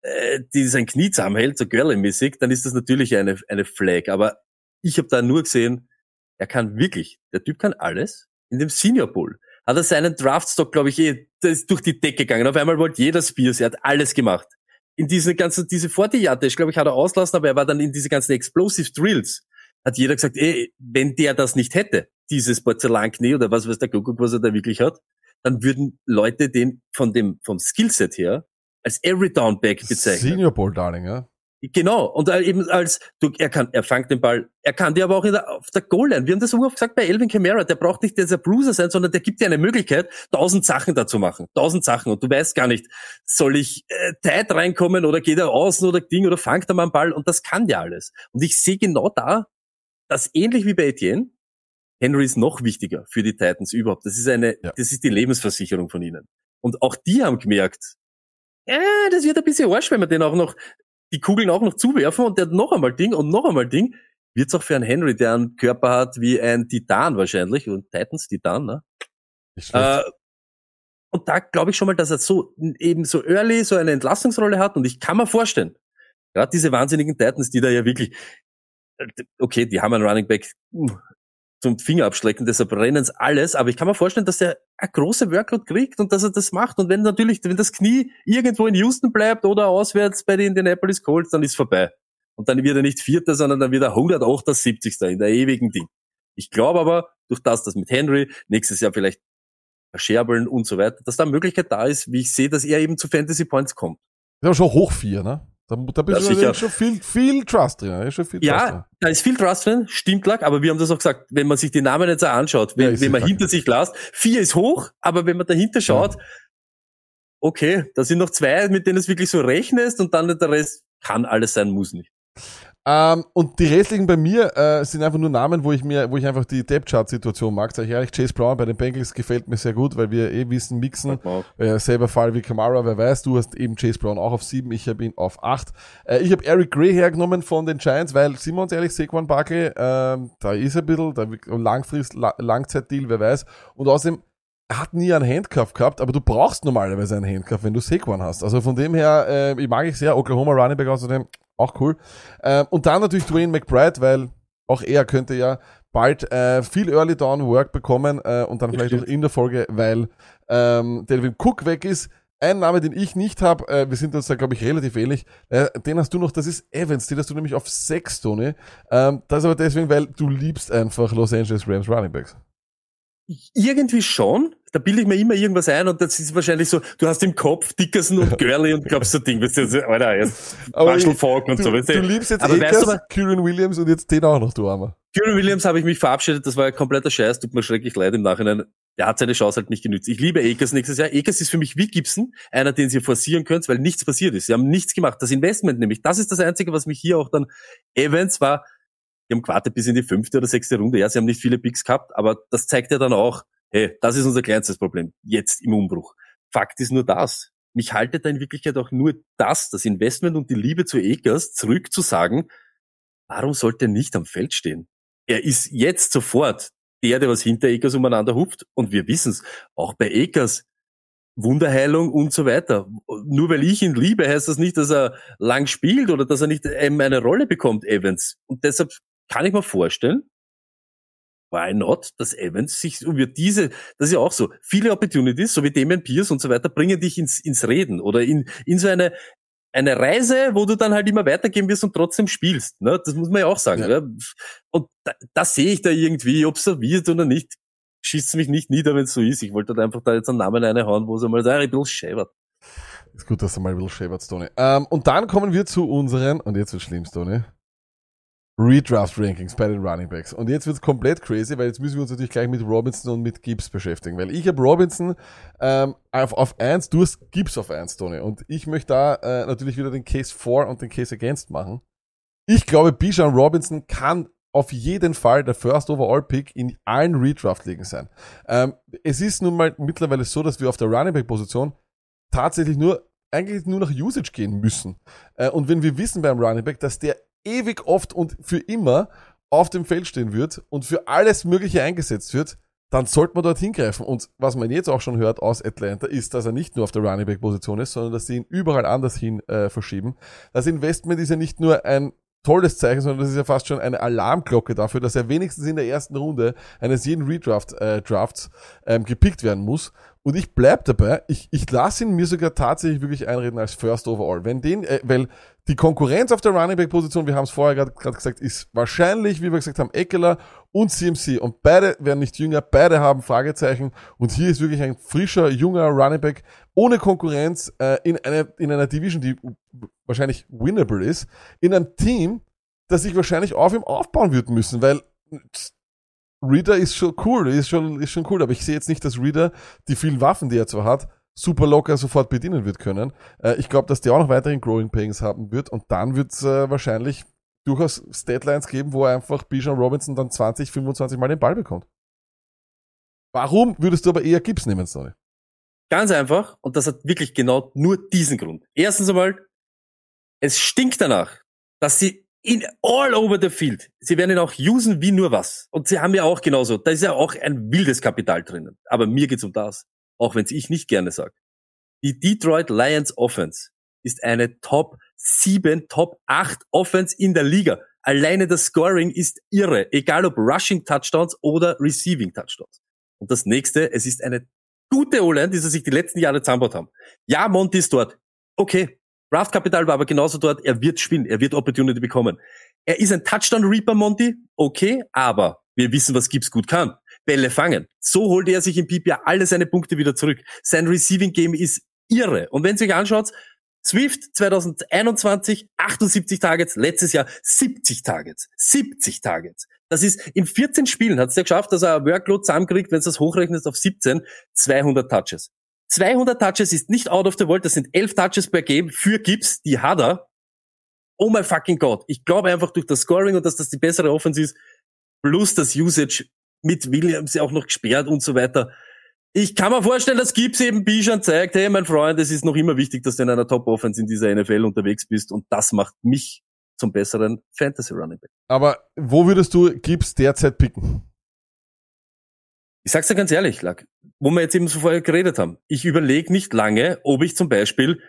äh, die sein Knie zusammenhält, so girly-mäßig, dann ist das natürlich eine, eine Flag. Aber ich habe da nur gesehen, er kann wirklich, der Typ kann alles. In dem Senior Bowl hat er seinen Draftstock, glaube ich, eh, der ist durch die Decke gegangen. Auf einmal wollte jeder Spears, er hat alles gemacht. In diese ganzen, diese 40 Yard Dash, glaube ich, hat er auslassen, aber er war dann in diese ganzen Explosive Drills. Hat jeder gesagt, ey, wenn der das nicht hätte, dieses Porzellanknie oder was weiß der Kuckuck, was er da wirklich hat, dann würden Leute den von dem, vom Skillset her als Every Down Back bezeichnen. Senior Bowl Darling, ja. Genau, und äh, eben als, du, er kann, er fängt den Ball, er kann dir aber auch in der, auf der Goal-Line, wir haben das so oft gesagt bei Elvin Kamara, der braucht nicht dieser Bruiser sein, sondern der gibt dir eine Möglichkeit, tausend Sachen dazu machen, tausend Sachen, und du weißt gar nicht, soll ich äh, tight reinkommen oder geht er außen oder Ding oder fangt er mal einen Ball, und das kann der alles. Und ich sehe genau da, dass ähnlich wie bei Etienne, Henry ist noch wichtiger für die Titans überhaupt. Das ist eine, Ja. das ist die Lebensversicherung von ihnen. Und auch die haben gemerkt, ja, das wird ein bisschen Arsch, wenn wir den auch noch die Kugeln auch noch zuwerfen und der hat noch einmal Ding und noch einmal Ding, wird's auch für einen Henry, der einen Körper hat wie ein Titan wahrscheinlich, und Titans Titan, ne? Äh, und da glaube ich schon mal, dass er so eben so early so eine Entlastungsrolle hat und ich kann mir vorstellen, gerade diese wahnsinnigen Titans, die da ja wirklich, äh, okay, die haben einen Running Back uh, zum Finger abschlecken, deshalb rennen sie alles, aber ich kann mir vorstellen, dass er eine große Workload kriegt und dass er das macht und wenn natürlich, wenn das Knie irgendwo in Houston bleibt oder auswärts bei den Indianapolis Colts, dann ist vorbei. Und dann wird er nicht Vierter, sondern dann wird er 178. in der ewigen Ding. Ich glaube aber, durch das, das mit Henry, nächstes Jahr vielleicht verscherbeln und so weiter, dass da Möglichkeit da ist, wie ich sehe, dass er eben zu Fantasy Points kommt. ist aber schon hoch vier, ne? Da, da bist Ja, du sicher. schon viel, viel Trust drin. Ist schon viel Trust drin. Ja, da ist viel Trust drin, stimmt lag, aber wir haben das auch gesagt, wenn man sich die Namen jetzt auch anschaut, wenn, Ja, wenn man hinter sich lasst, vier ist hoch, aber wenn man dahinter schaut, okay, da sind noch zwei, mit denen es wirklich so rechnest und dann der Rest kann alles sein, muss nicht. Ähm, und die restlichen bei mir äh, sind einfach nur Namen, wo ich mir, wo ich einfach die Depth-Chart-Situation mag. Sag ich ehrlich, Chase Brown bei den Bengals gefällt mir sehr gut, weil wir eh wissen, mixen. Äh, selber Fall wie Kamara, wer weiß, du hast eben Chase Brown auch auf sieben, ich habe ihn auf acht. Äh, ich habe Eric Gray hergenommen von den Giants, weil, sind wir uns ehrlich, Saquon Barkley, ähm, da ist ein bisschen, da Langfrist, La Langzeitdeal, wer weiß. Und außerdem, er hat nie einen Handcuff gehabt, aber du brauchst normalerweise einen Handcuff, wenn du Saquon hast. Also von dem her, äh, ich mag ich sehr, Oklahoma Running Back außerdem, auch cool. Ähm, und dann natürlich Dwayne McBride, weil auch er könnte ja bald äh, viel Early Down Work bekommen äh, und dann vielleicht auch in der Folge, weil ähm, Delvin Cook weg ist. Ein Name, den ich nicht habe, äh, wir sind uns da, glaube ich, relativ ähnlich, äh, den hast du noch, das ist Evans, den hast du nämlich auf 6, Tony. Ähm, das ist aber deswegen, weil du liebst einfach Los Angeles Rams Running Backs. Irgendwie schon. Da bilde ich mir immer irgendwas ein und das ist wahrscheinlich so, du hast im Kopf Dickerson und Gurley und glaubst so Ding, weißt du, Alter, jetzt Marshall Falk und Du, so, weißt du liebst jetzt Aber weißt Akers, du aber- Kyrian Williams und jetzt den auch noch, du Armer. Kieran Williams habe ich mich verabschiedet, das war ein kompletter Scheiß, tut mir schrecklich leid im Nachhinein. Der hat seine Chance halt nicht genützt. Ich liebe Akers nächstes Jahr. Akers ist für mich wie Gibson, einer, den sie forcieren könnt, weil nichts passiert ist. Sie haben nichts gemacht. Das Investment nämlich, das ist das Einzige, was mich hier auch dann, Evans war, die haben gewartet bis in die fünfte oder sechste Runde. Ja, sie haben nicht viele Picks gehabt, aber das zeigt ja dann auch, hey, das ist unser kleinstes Problem. Jetzt im Umbruch. Fakt ist nur das. Mich haltet da in Wirklichkeit auch nur das, das Investment und die Liebe zu Akers zurückzusagen, warum sollte er nicht am Feld stehen? Er ist jetzt sofort der, der was hinter Akers umeinander hupft. Und wir wissen's, auch bei Akers, Wunderheilung und so weiter. Nur weil ich ihn liebe, heißt das nicht, dass er lang spielt oder dass er nicht ähm, eine Rolle bekommt, Evans. Und deshalb kann ich mir vorstellen, why not, dass Evans sich über diese, das ist ja auch so, viele Opportunities, so wie Damien Pierce und so weiter, bringen dich ins, ins Reden oder in, in so eine, eine Reise, wo du dann halt immer weitergehen wirst und trotzdem spielst. Ne? Das muss man ja auch sagen. Ja. Und da, das sehe ich da irgendwie, ob es so wird oder nicht, schießt mich nicht nieder, wenn es so ist. Ich wollte da einfach da jetzt einen Namen reinhauen, wo es einmal ich bin scheibert. Ist gut, dass du mal ein bisschen schäbert, Tony. Ähm, und dann kommen wir zu unseren, und jetzt wird's schlimm, Tony. Redraft-Rankings bei den Running Backs. Und jetzt wird's komplett crazy, weil jetzt müssen wir uns natürlich gleich mit Robinson und mit Gibbs beschäftigen. Weil ich habe Robinson ähm, auf, auf 1, du hast Gibbs auf 1, Tony. Und ich möchte da äh, natürlich wieder den Case for und den Case against machen. Ich glaube, Bijan Robinson kann auf jeden Fall der First Overall Pick in allen Redraft-Ligen sein. Ähm, es ist nun mal mittlerweile so, dass wir auf der Running Back Position tatsächlich nur eigentlich nur nach Usage gehen müssen. Äh, und wenn wir wissen beim Running Back, dass der ewig oft und für immer auf dem Feld stehen wird und für alles Mögliche eingesetzt wird, dann sollte man dort hingreifen. Und was man jetzt auch schon hört aus Atlanta, ist, dass er nicht nur auf der Running Back Position ist, sondern dass sie ihn überall anders hin äh, verschieben. Das Investment ist ja nicht nur ein tolles Zeichen, sondern das ist ja fast schon eine Alarmglocke dafür, dass er wenigstens in der ersten Runde eines jeden Redraft äh, Drafts ähm, gepickt werden muss. Und ich bleib dabei, ich, ich lasse ihn mir sogar tatsächlich wirklich einreden als First Overall. Wenn den, äh, weil die Konkurrenz auf der Running Back Position, wir haben es vorher gerade gesagt, ist wahrscheinlich, wie wir gesagt haben, Eckler und CMC. Und beide werden nicht jünger, beide haben Fragezeichen. Und hier ist wirklich ein frischer, junger Running Back ohne Konkurrenz äh, in, einer in einer Division, die wahrscheinlich winnable ist, in einem Team, das sich wahrscheinlich auf ihm aufbauen wird müssen, weil Reader ist schon cool, ist schon, ist schon cool, aber ich sehe jetzt nicht, dass Reader die vielen Waffen, die er zwar hat, super locker sofort bedienen wird können. Äh, ich glaube, dass der auch noch weiterhin Growing Pains haben wird und dann wird es äh, wahrscheinlich durchaus Statlines geben, wo einfach Bijan Robinson dann 20, 25 Mal den Ball bekommt. Warum würdest du aber eher Gibbs nehmen, Sonny? Ganz einfach. Und das hat wirklich genau nur diesen Grund. Erstens einmal, es stinkt danach, dass sie in all over the field, sie werden ihn auch usen wie nur was. Und sie haben ja auch genauso, da ist ja auch ein wildes Kapital drinnen. Aber mir geht's um das. Auch wenn es ich nicht gerne sage. Die Detroit Lions Offense ist eine Top 7, Top 8 Offense in der Liga. Alleine das Scoring ist irre. Egal ob Rushing Touchdowns oder Receiving Touchdowns. Und das nächste, es ist eine gute O-Line, die sie sich die letzten Jahre zusammengebaut haben. Ja, Monty ist dort. Okay. Draftkapital war aber genauso dort. Er wird spielen. Er wird Opportunity bekommen. Er ist ein Touchdown Reaper, Monty. Okay. Aber wir wissen, was Gibbs gut kann. Bälle fangen. So holt er sich im PPR alle seine Punkte wieder zurück. Sein Receiving Game ist irre. Und wenn ihr euch anschaut, Swift 2021 78 Targets, letztes Jahr 70 Targets. 70 Targets. Das ist in 14 Spielen hat es ja geschafft, dass er ein Workload zusammenkriegt, wenn du das hochrechnest auf 17, 200 Touches. 200 Touches ist nicht out of the world, das sind 11 Touches per Game für Gibbs, die hat er. Oh my fucking God. Ich glaube einfach durch das Scoring und dass das die bessere Offense ist, plus das Usage mit Williams ja auch noch gesperrt und so weiter. Ich kann mir vorstellen, dass Gibbs eben Bijan zeigt, hey mein Freund, es ist noch immer wichtig, dass du in einer Top-Offense in dieser NFL unterwegs bist und das macht mich zum besseren Fantasy Running Back. Aber wo würdest du Gibbs derzeit picken? Ich sag's dir ganz ehrlich, Lack, wo wir jetzt eben so vorher geredet haben. Ich überlege nicht lange, ob ich zum Beispiel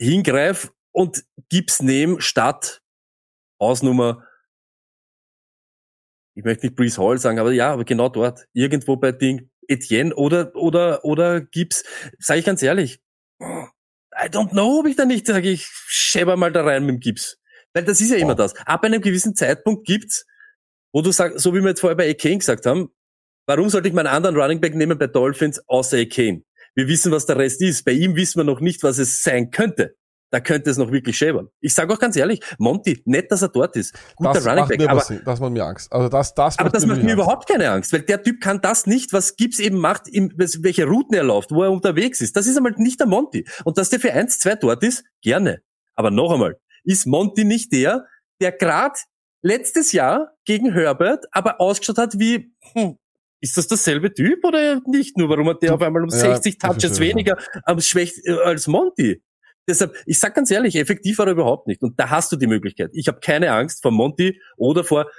hingreif und Gibbs nehme statt Hausnummer, ich möchte nicht Breeze Hall sagen, aber ja, aber genau dort, irgendwo bei Ding, Etienne oder, oder, oder Gibbs, sage ich ganz ehrlich, I don't know, ob ich da nicht sage, ich schäber mal da rein mit dem Gibbs. Weil das ist ja immer das. Ab einem gewissen Zeitpunkt gibt's, wo du sagst, so wie wir jetzt vorher bei Akane gesagt haben, warum sollte ich meinen anderen Running Back nehmen bei Dolphins außer Akane? Wir wissen, was der Rest ist. Bei ihm wissen wir noch nicht, was es sein könnte. Da könnte es noch wirklich schäbern. Ich sage auch ganz ehrlich, Monty, nett, dass er dort ist. Guter das Running macht Back, mir aber, das macht mir Angst. Also das, das aber das macht mir Angst. überhaupt keine Angst, weil der Typ kann das nicht, was Gibbs eben macht, im, welche Routen er läuft, wo er unterwegs ist. Das ist einmal nicht der Monty. Und dass der für eins, zwei dort ist, gerne. Aber noch einmal, ist Monty nicht der, der gerade letztes Jahr gegen Herbert aber ausgeschaut hat wie, hm, ist das dasselbe Typ oder nicht nur? Warum hat der auf einmal um Ja, 60 ich Touches weniger am schwächt, äh, als Monty? Deshalb, ich sag ganz ehrlich, effektiv war er überhaupt nicht. Und da hast du die Möglichkeit. Ich habe keine Angst vor Monty oder vor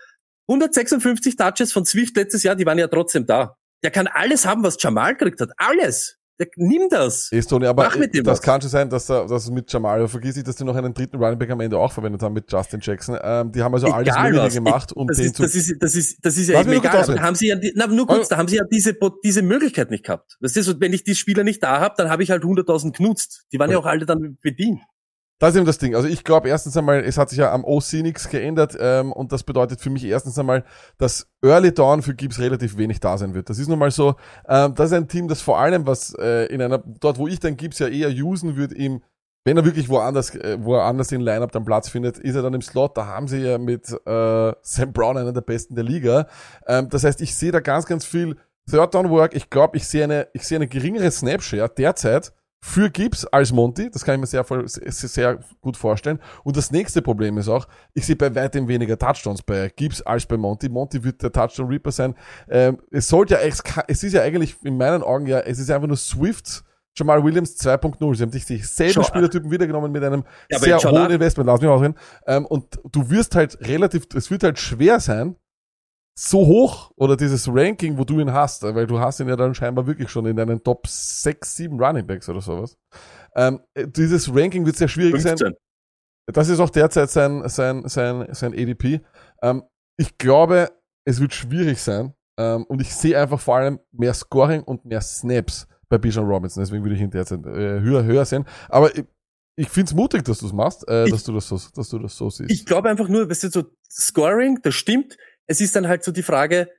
156 Touches von Swift letztes Jahr, die waren ja trotzdem da. Der kann alles haben, was Jamal gekriegt hat. Alles. Nimm das. Ist Tony, aber Mach mit dem das was. kann schon sein, dass, da- dass es mit Jamal, vergiss nicht, dass die noch einen dritten Running Back am Ende auch verwendet haben mit Justin Jackson. Ähm, die haben also alles Egal Mögliche was. gemacht, um das den ist, zu... das ist, das ist, das ist ja eben egal. Da haben sie ja, na, nur kurz, Also- da haben sie ja diese, diese Möglichkeit nicht gehabt. Weißt du, so, wenn ich die Spieler nicht da habe, dann habe ich halt 100.000 genutzt. Die waren ja auch alle dann bedient. Das ist eben das Ding. Also ich glaube erstens einmal, es hat sich ja am OC nichts geändert ähm, und das bedeutet für mich erstens einmal, dass Early Down für Gibbs relativ wenig da sein wird. Das ist nun mal so. Ähm, das ist ein Team, das vor allem, was äh, in einer, dort wo ich dann Gibbs ja eher usen würde, ihm wenn er wirklich woanders, äh, wo er anders in Lineup dann Platz findet, ist er dann im Slot. Da haben sie ja mit äh, Sam Brown einen der besten der Liga. Ähm, das heißt, ich sehe da ganz, ganz viel Third Down Work. Ich glaube, ich sehe eine, ich sehe eine geringere Snapshare derzeit für Gibbs als Monty. Das kann ich mir sehr, sehr, gut vorstellen. Und das nächste Problem ist auch, ich sehe bei weitem weniger Touchdowns bei Gibbs als bei Monty. Monty wird der Touchdown Reaper sein. Ähm, es sollte ja, es, ist ja eigentlich in meinen Augen ja, es ist einfach nur Swift. Jamal Williams 2.0. Sie haben sich dieselben Schau- Spielertypen wiedergenommen mit einem Ja, sehr hohen. Investment. Lass mich ausreden. Ähm, und du wirst halt relativ, es wird halt schwer sein, so hoch oder dieses Ranking, wo du ihn hast, weil du hast ihn ja dann scheinbar wirklich schon in deinen Top 6, 7 Running Backs oder sowas. Ähm, äh, dieses Ranking wird sehr schwierig sein. 15. Das ist auch derzeit sein, sein, sein, sein ADP. Ähm, ich glaube, es wird schwierig sein. Ähm, und ich sehe einfach vor allem mehr Scoring und mehr Snaps bei Bijan Robinson. Deswegen würde ich ihn derzeit äh, höher, höher sehen. Aber ich, ich finde es mutig, dass du es machst, äh, Ich- dass, du das so, dass du das so siehst. Ich glaube einfach nur, weißt du, so Scoring, das stimmt. Es ist dann halt so die Frage,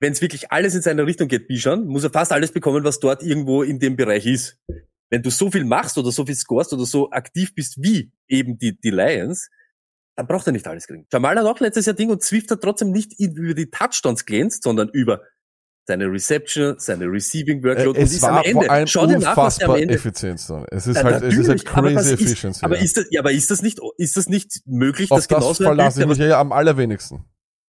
wenn es wirklich alles in seine Richtung geht, Bijan, muss er fast alles bekommen, was dort irgendwo in dem Bereich ist. Wenn du so viel machst oder so viel scorest oder so aktiv bist wie eben die, die Lions, dann braucht er nicht alles kriegen. Jamal hat auch letztes Jahr Ding und Swift hat trotzdem nicht über die Touchdowns glänzt, sondern über seine Reception, seine Receiving Äh, Workload. und es ist war am Ende. vor allem Schau dir nach, was am Ende Effizienz. dann. Es ist halt, es ist halt crazy Efficiency. aber ist das, ja, aber ist das nicht, ist das nicht möglich, Auf dass das genauso ein verlasse ich mich ja am allerwenigsten.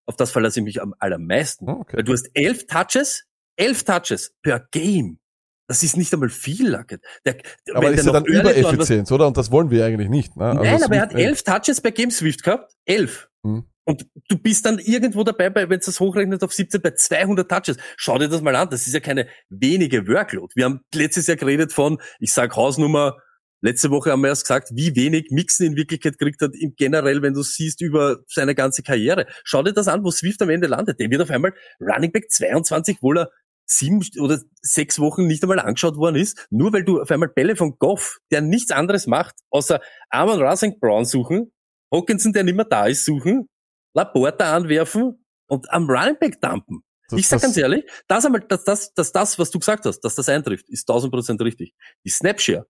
Auf das verlasse ich mich am allermeisten. Hm, Okay. Weil du hast elf Touches, elf Touches per Game. Das ist nicht einmal viel, Lackett. Der, Aber ist ja dann Übereffizienz, oder? Und das wollen wir eigentlich nicht. Ne? Also Nein, aber er Swift- hat elf Touches per Game Swift gehabt. Elf. Hm. Und du bist dann irgendwo dabei, bei, wenn es das hochrechnet auf 17, bei 200 Touches. Schau dir das mal an. Das ist ja keine wenige Workload. Wir haben letztes Jahr geredet von, ich sag Hausnummer, letzte Woche haben wir erst gesagt, wie wenig Mixen in Wirklichkeit kriegt hat, im generell, wenn du siehst, über seine ganze Karriere. Schau dir das an, wo Swift am Ende landet. Der wird auf einmal Running Back 22, obwohl er sieben oder sechs Wochen nicht einmal angeschaut worden ist, nur weil du auf einmal Bälle von Goff, der nichts anderes macht, außer Armand Russell Brown suchen, Hawkinson, der nicht mehr da ist, suchen, Laporta anwerfen und am Running Back dumpen. Das- ich sag ganz ehrlich, das einmal, dass das, dass das, was du gesagt hast, dass das eintrifft, ist 1000 Prozent richtig. Die Snapshare.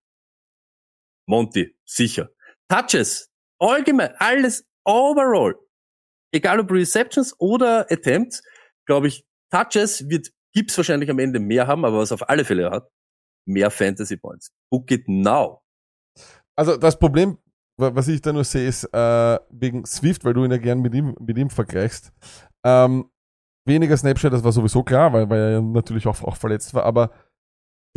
Monty, sicher. Touches, allgemein, alles overall. Egal ob Receptions oder Attempts, glaube ich, Touches wird Gibbs wahrscheinlich am Ende mehr haben, aber was auf alle Fälle hat, mehr Fantasy Points. Book it now. Also das Problem, wa- was ich da nur sehe, ist äh, wegen Swift, weil du ihn ja gern mit ihm, mit ihm vergleichst. Ähm, weniger Snapchat, das war sowieso klar, weil, weil er natürlich auch, auch verletzt war, aber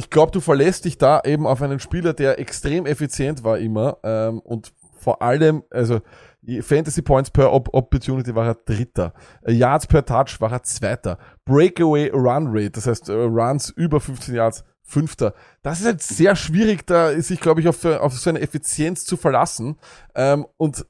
ich glaube, du verlässt dich da eben auf einen Spieler, der extrem effizient war immer ähm, und vor allem, also Fantasy Points per Op Opportunity war er Dritter. Äh, Yards per Touch war er Zweiter. Breakaway Run Rate, das heißt äh, Runs über 15 Yards, Fünfter. Das ist halt sehr schwierig, da sich, glaube ich, auf, auf so eine Effizienz zu verlassen. Ähm, und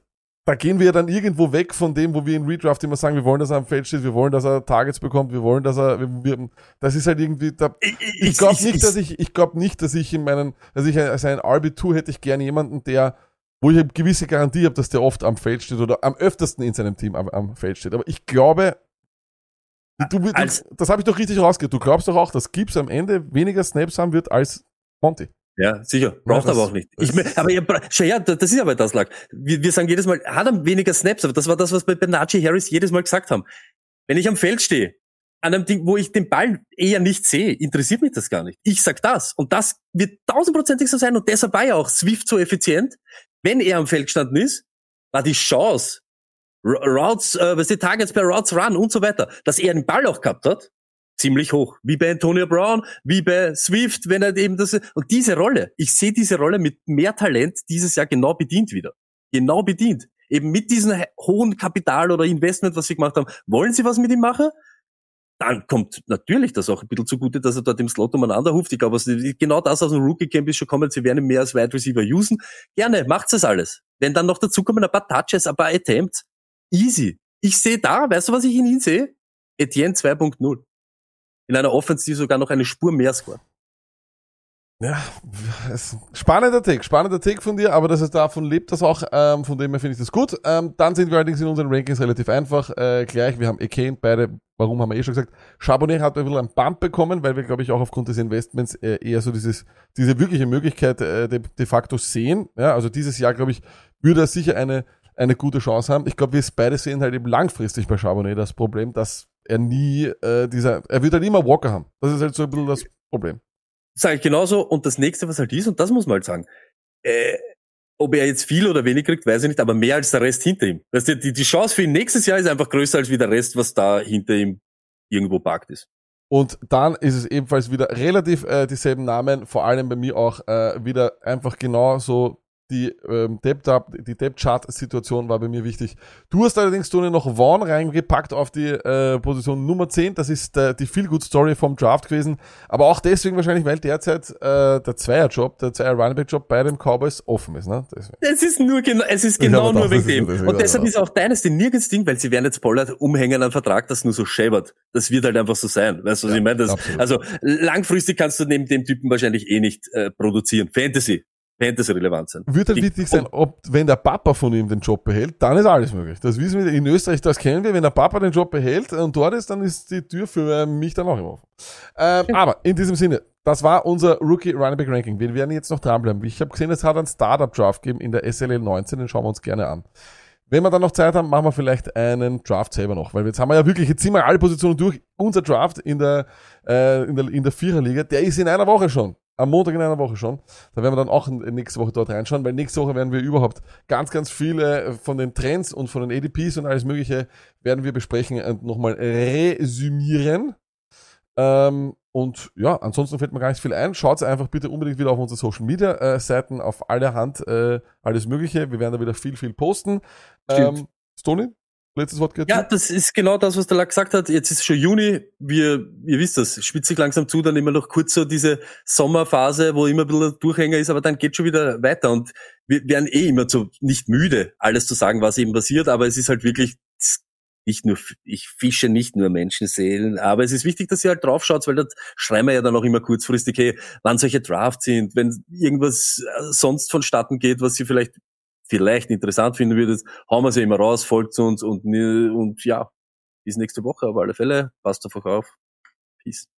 da gehen wir dann irgendwo weg von dem, wo wir in Redraft immer sagen, wir wollen, dass er am Feld steht, wir wollen, dass er Targets bekommt, wir wollen, dass er, wir, das ist halt irgendwie, da, ich glaube nicht, dass ich, ich glaube nicht, dass ich in meinen, dass ich als ein RB2 hätte ich gerne jemanden, der, wo ich eine gewisse Garantie habe, dass der oft am Feld steht oder am öftersten in seinem Team am, am Feld steht. Aber ich glaube, du, du, Als- das habe ich doch richtig rausgehört. Du glaubst doch auch, dass Gibbs am Ende weniger Snaps haben wird als Monty. Ja, sicher. Braucht das- aber auch nicht. Ich, aber ihr, her, das ist aber das lag. Wir, wir sagen jedes Mal, hat er weniger Snaps, aber das war das, was wir bei Najee Harris jedes Mal gesagt haben. Wenn ich am Feld stehe, an einem Ding, wo ich den Ball eher nicht sehe, interessiert mich das gar nicht. Ich sag das. Und das wird tausendprozentig so sein. Und deshalb war ja auch Swift so effizient. Wenn er am Feld gestanden ist, war die Chance, R- Routes, äh, was die Targets per Routes Run und so weiter, dass er den Ball auch gehabt hat, ziemlich hoch. Wie bei Antonio Brown, wie bei Swift, wenn er eben das, und diese Rolle, ich sehe diese Rolle mit mehr Talent dieses Jahr genau bedient wieder. Genau bedient. Eben mit diesem he- hohen Kapital oder Investment, was sie gemacht haben. Wollen sie was mit ihm machen? Dann kommt natürlich das auch ein bisschen zugute, dass er dort im Slot umeinander ruft. Ich glaube, genau das aus dem Rookie Camp ist schon kommen. Sie werden ihn mehr als Wide Receiver usen. Gerne, macht's das alles. Wenn dann noch dazu kommen ein paar Touches, ein paar Attempts, easy. Ich sehe da, weißt du, was ich in ihm sehe? Etienne 2.0 in einer Offense, die sogar noch eine Spur mehr scoret. Ja, spannender Take, spannender Take von dir, aber dass es davon lebt, das auch, ähm, von dem her finde ich das gut. Ähm, dann sind wir allerdings in unseren Rankings relativ einfach äh, gleich. Wir haben Ekane, beide, warum haben wir eh schon gesagt. Charbonnet hat ein bisschen einen Bump bekommen, weil wir, glaube ich, auch aufgrund des Investments äh, eher so dieses, diese wirkliche Möglichkeit äh, de, de facto sehen. Ja, also dieses Jahr, glaube ich, würde er sicher eine, eine gute Chance haben. Ich glaube, wir beide sehen halt eben langfristig bei Charbonnet das Problem, dass er nie äh, dieser, er wird halt immer Walker haben. Das ist halt so ein bisschen das Problem. Sage ich genauso. Und das nächste, was halt ist, und das muss man halt sagen, äh, ob er jetzt viel oder wenig kriegt, weiß ich nicht, aber mehr als der Rest hinter ihm. Weißt du, die, die Chance für ihn nächstes Jahr ist einfach größer als wie der Rest, was da hinter ihm irgendwo parkt ist. Und dann ist es ebenfalls wieder relativ äh, dieselben Namen, vor allem bei mir auch äh, wieder einfach genau so die ähm, Depth Up, die Depth Chart Situation war bei mir wichtig. Du hast allerdings Tony noch Vaughn reingepackt auf die äh, Position Nummer 10. Das ist äh, die Feel Good Story vom Draft gewesen, aber auch deswegen wahrscheinlich, weil derzeit äh, der Zweierjob, der Zweier Running Back Job bei den Cowboys offen ist, ne? Deswegen. Es ist nur genau, es ist genau nur wegen das dem. das Und deshalb ja. ist auch deines den nirgends Ding, weil sie werden jetzt Pollard umhängen an Vertrag, das nur so schäbert. Das wird halt einfach so sein. Weißt du, was Ja, ich meine? Das, also langfristig kannst du neben dem Typen wahrscheinlich eh nicht äh, produzieren. Fantasy. Fantasy relevant sein. Wird halt Die- wichtig sein, ob, wenn der Papa von ihm den Job behält, dann ist alles möglich. Das wissen wir, in Österreich, das kennen wir. Wenn der Papa den Job behält und dort ist, dann ist die Tür für äh, mich dann auch immer offen. Ähm, aber in diesem Sinne, das war unser Rookie Running Back Ranking. Wir werden jetzt noch dranbleiben. Ich habe gesehen, es hat einen Startup Draft gegeben in der SLL 19, den schauen wir uns gerne an. Wenn wir dann noch Zeit haben, machen wir vielleicht einen Draft selber noch, weil jetzt haben wir ja wirklich, jetzt ziehen wir alle Positionen durch. Unser Draft in der, äh, in der, in der Viererliga, der ist in einer Woche schon. Am Montag in einer Woche schon. Da werden wir dann auch nächste Woche dort reinschauen, weil nächste Woche werden wir überhaupt ganz, ganz viele von den Trends und von den ADPs und alles Mögliche werden wir besprechen und nochmal resümieren. Ähm, und ja, ansonsten fällt mir gar nicht viel ein. Schaut einfach bitte unbedingt wieder auf unsere Social Media äh, Seiten, auf allerhand äh, alles Mögliche. Wir werden da wieder viel, viel posten. Stimmt. Ähm, Stony, letztes Wort gehört. Ja, das ist genau das, was der Lack gesagt hat. Jetzt ist schon Juni. Wir, ihr wisst das, spitzt sich langsam zu, dann immer noch kurz so diese Sommerphase, wo immer ein bisschen Durchhänger ist, aber dann geht schon wieder weiter und wir werden eh immer so nicht müde, alles zu sagen, was eben passiert, aber es ist halt wirklich nicht nur, ich fische nicht nur Menschenseelen, aber es ist wichtig, dass ihr halt draufschaut, weil das schreiben wir ja dann auch immer kurzfristig, hey, wann solche Drafts sind, wenn irgendwas äh, sonst vonstatten geht, was ihr vielleicht vielleicht interessant finden würdet, hauen wir sie immer raus, folgt uns und, und ja, bis nächste Woche auf alle Fälle. Passt auf euch auf. Peace.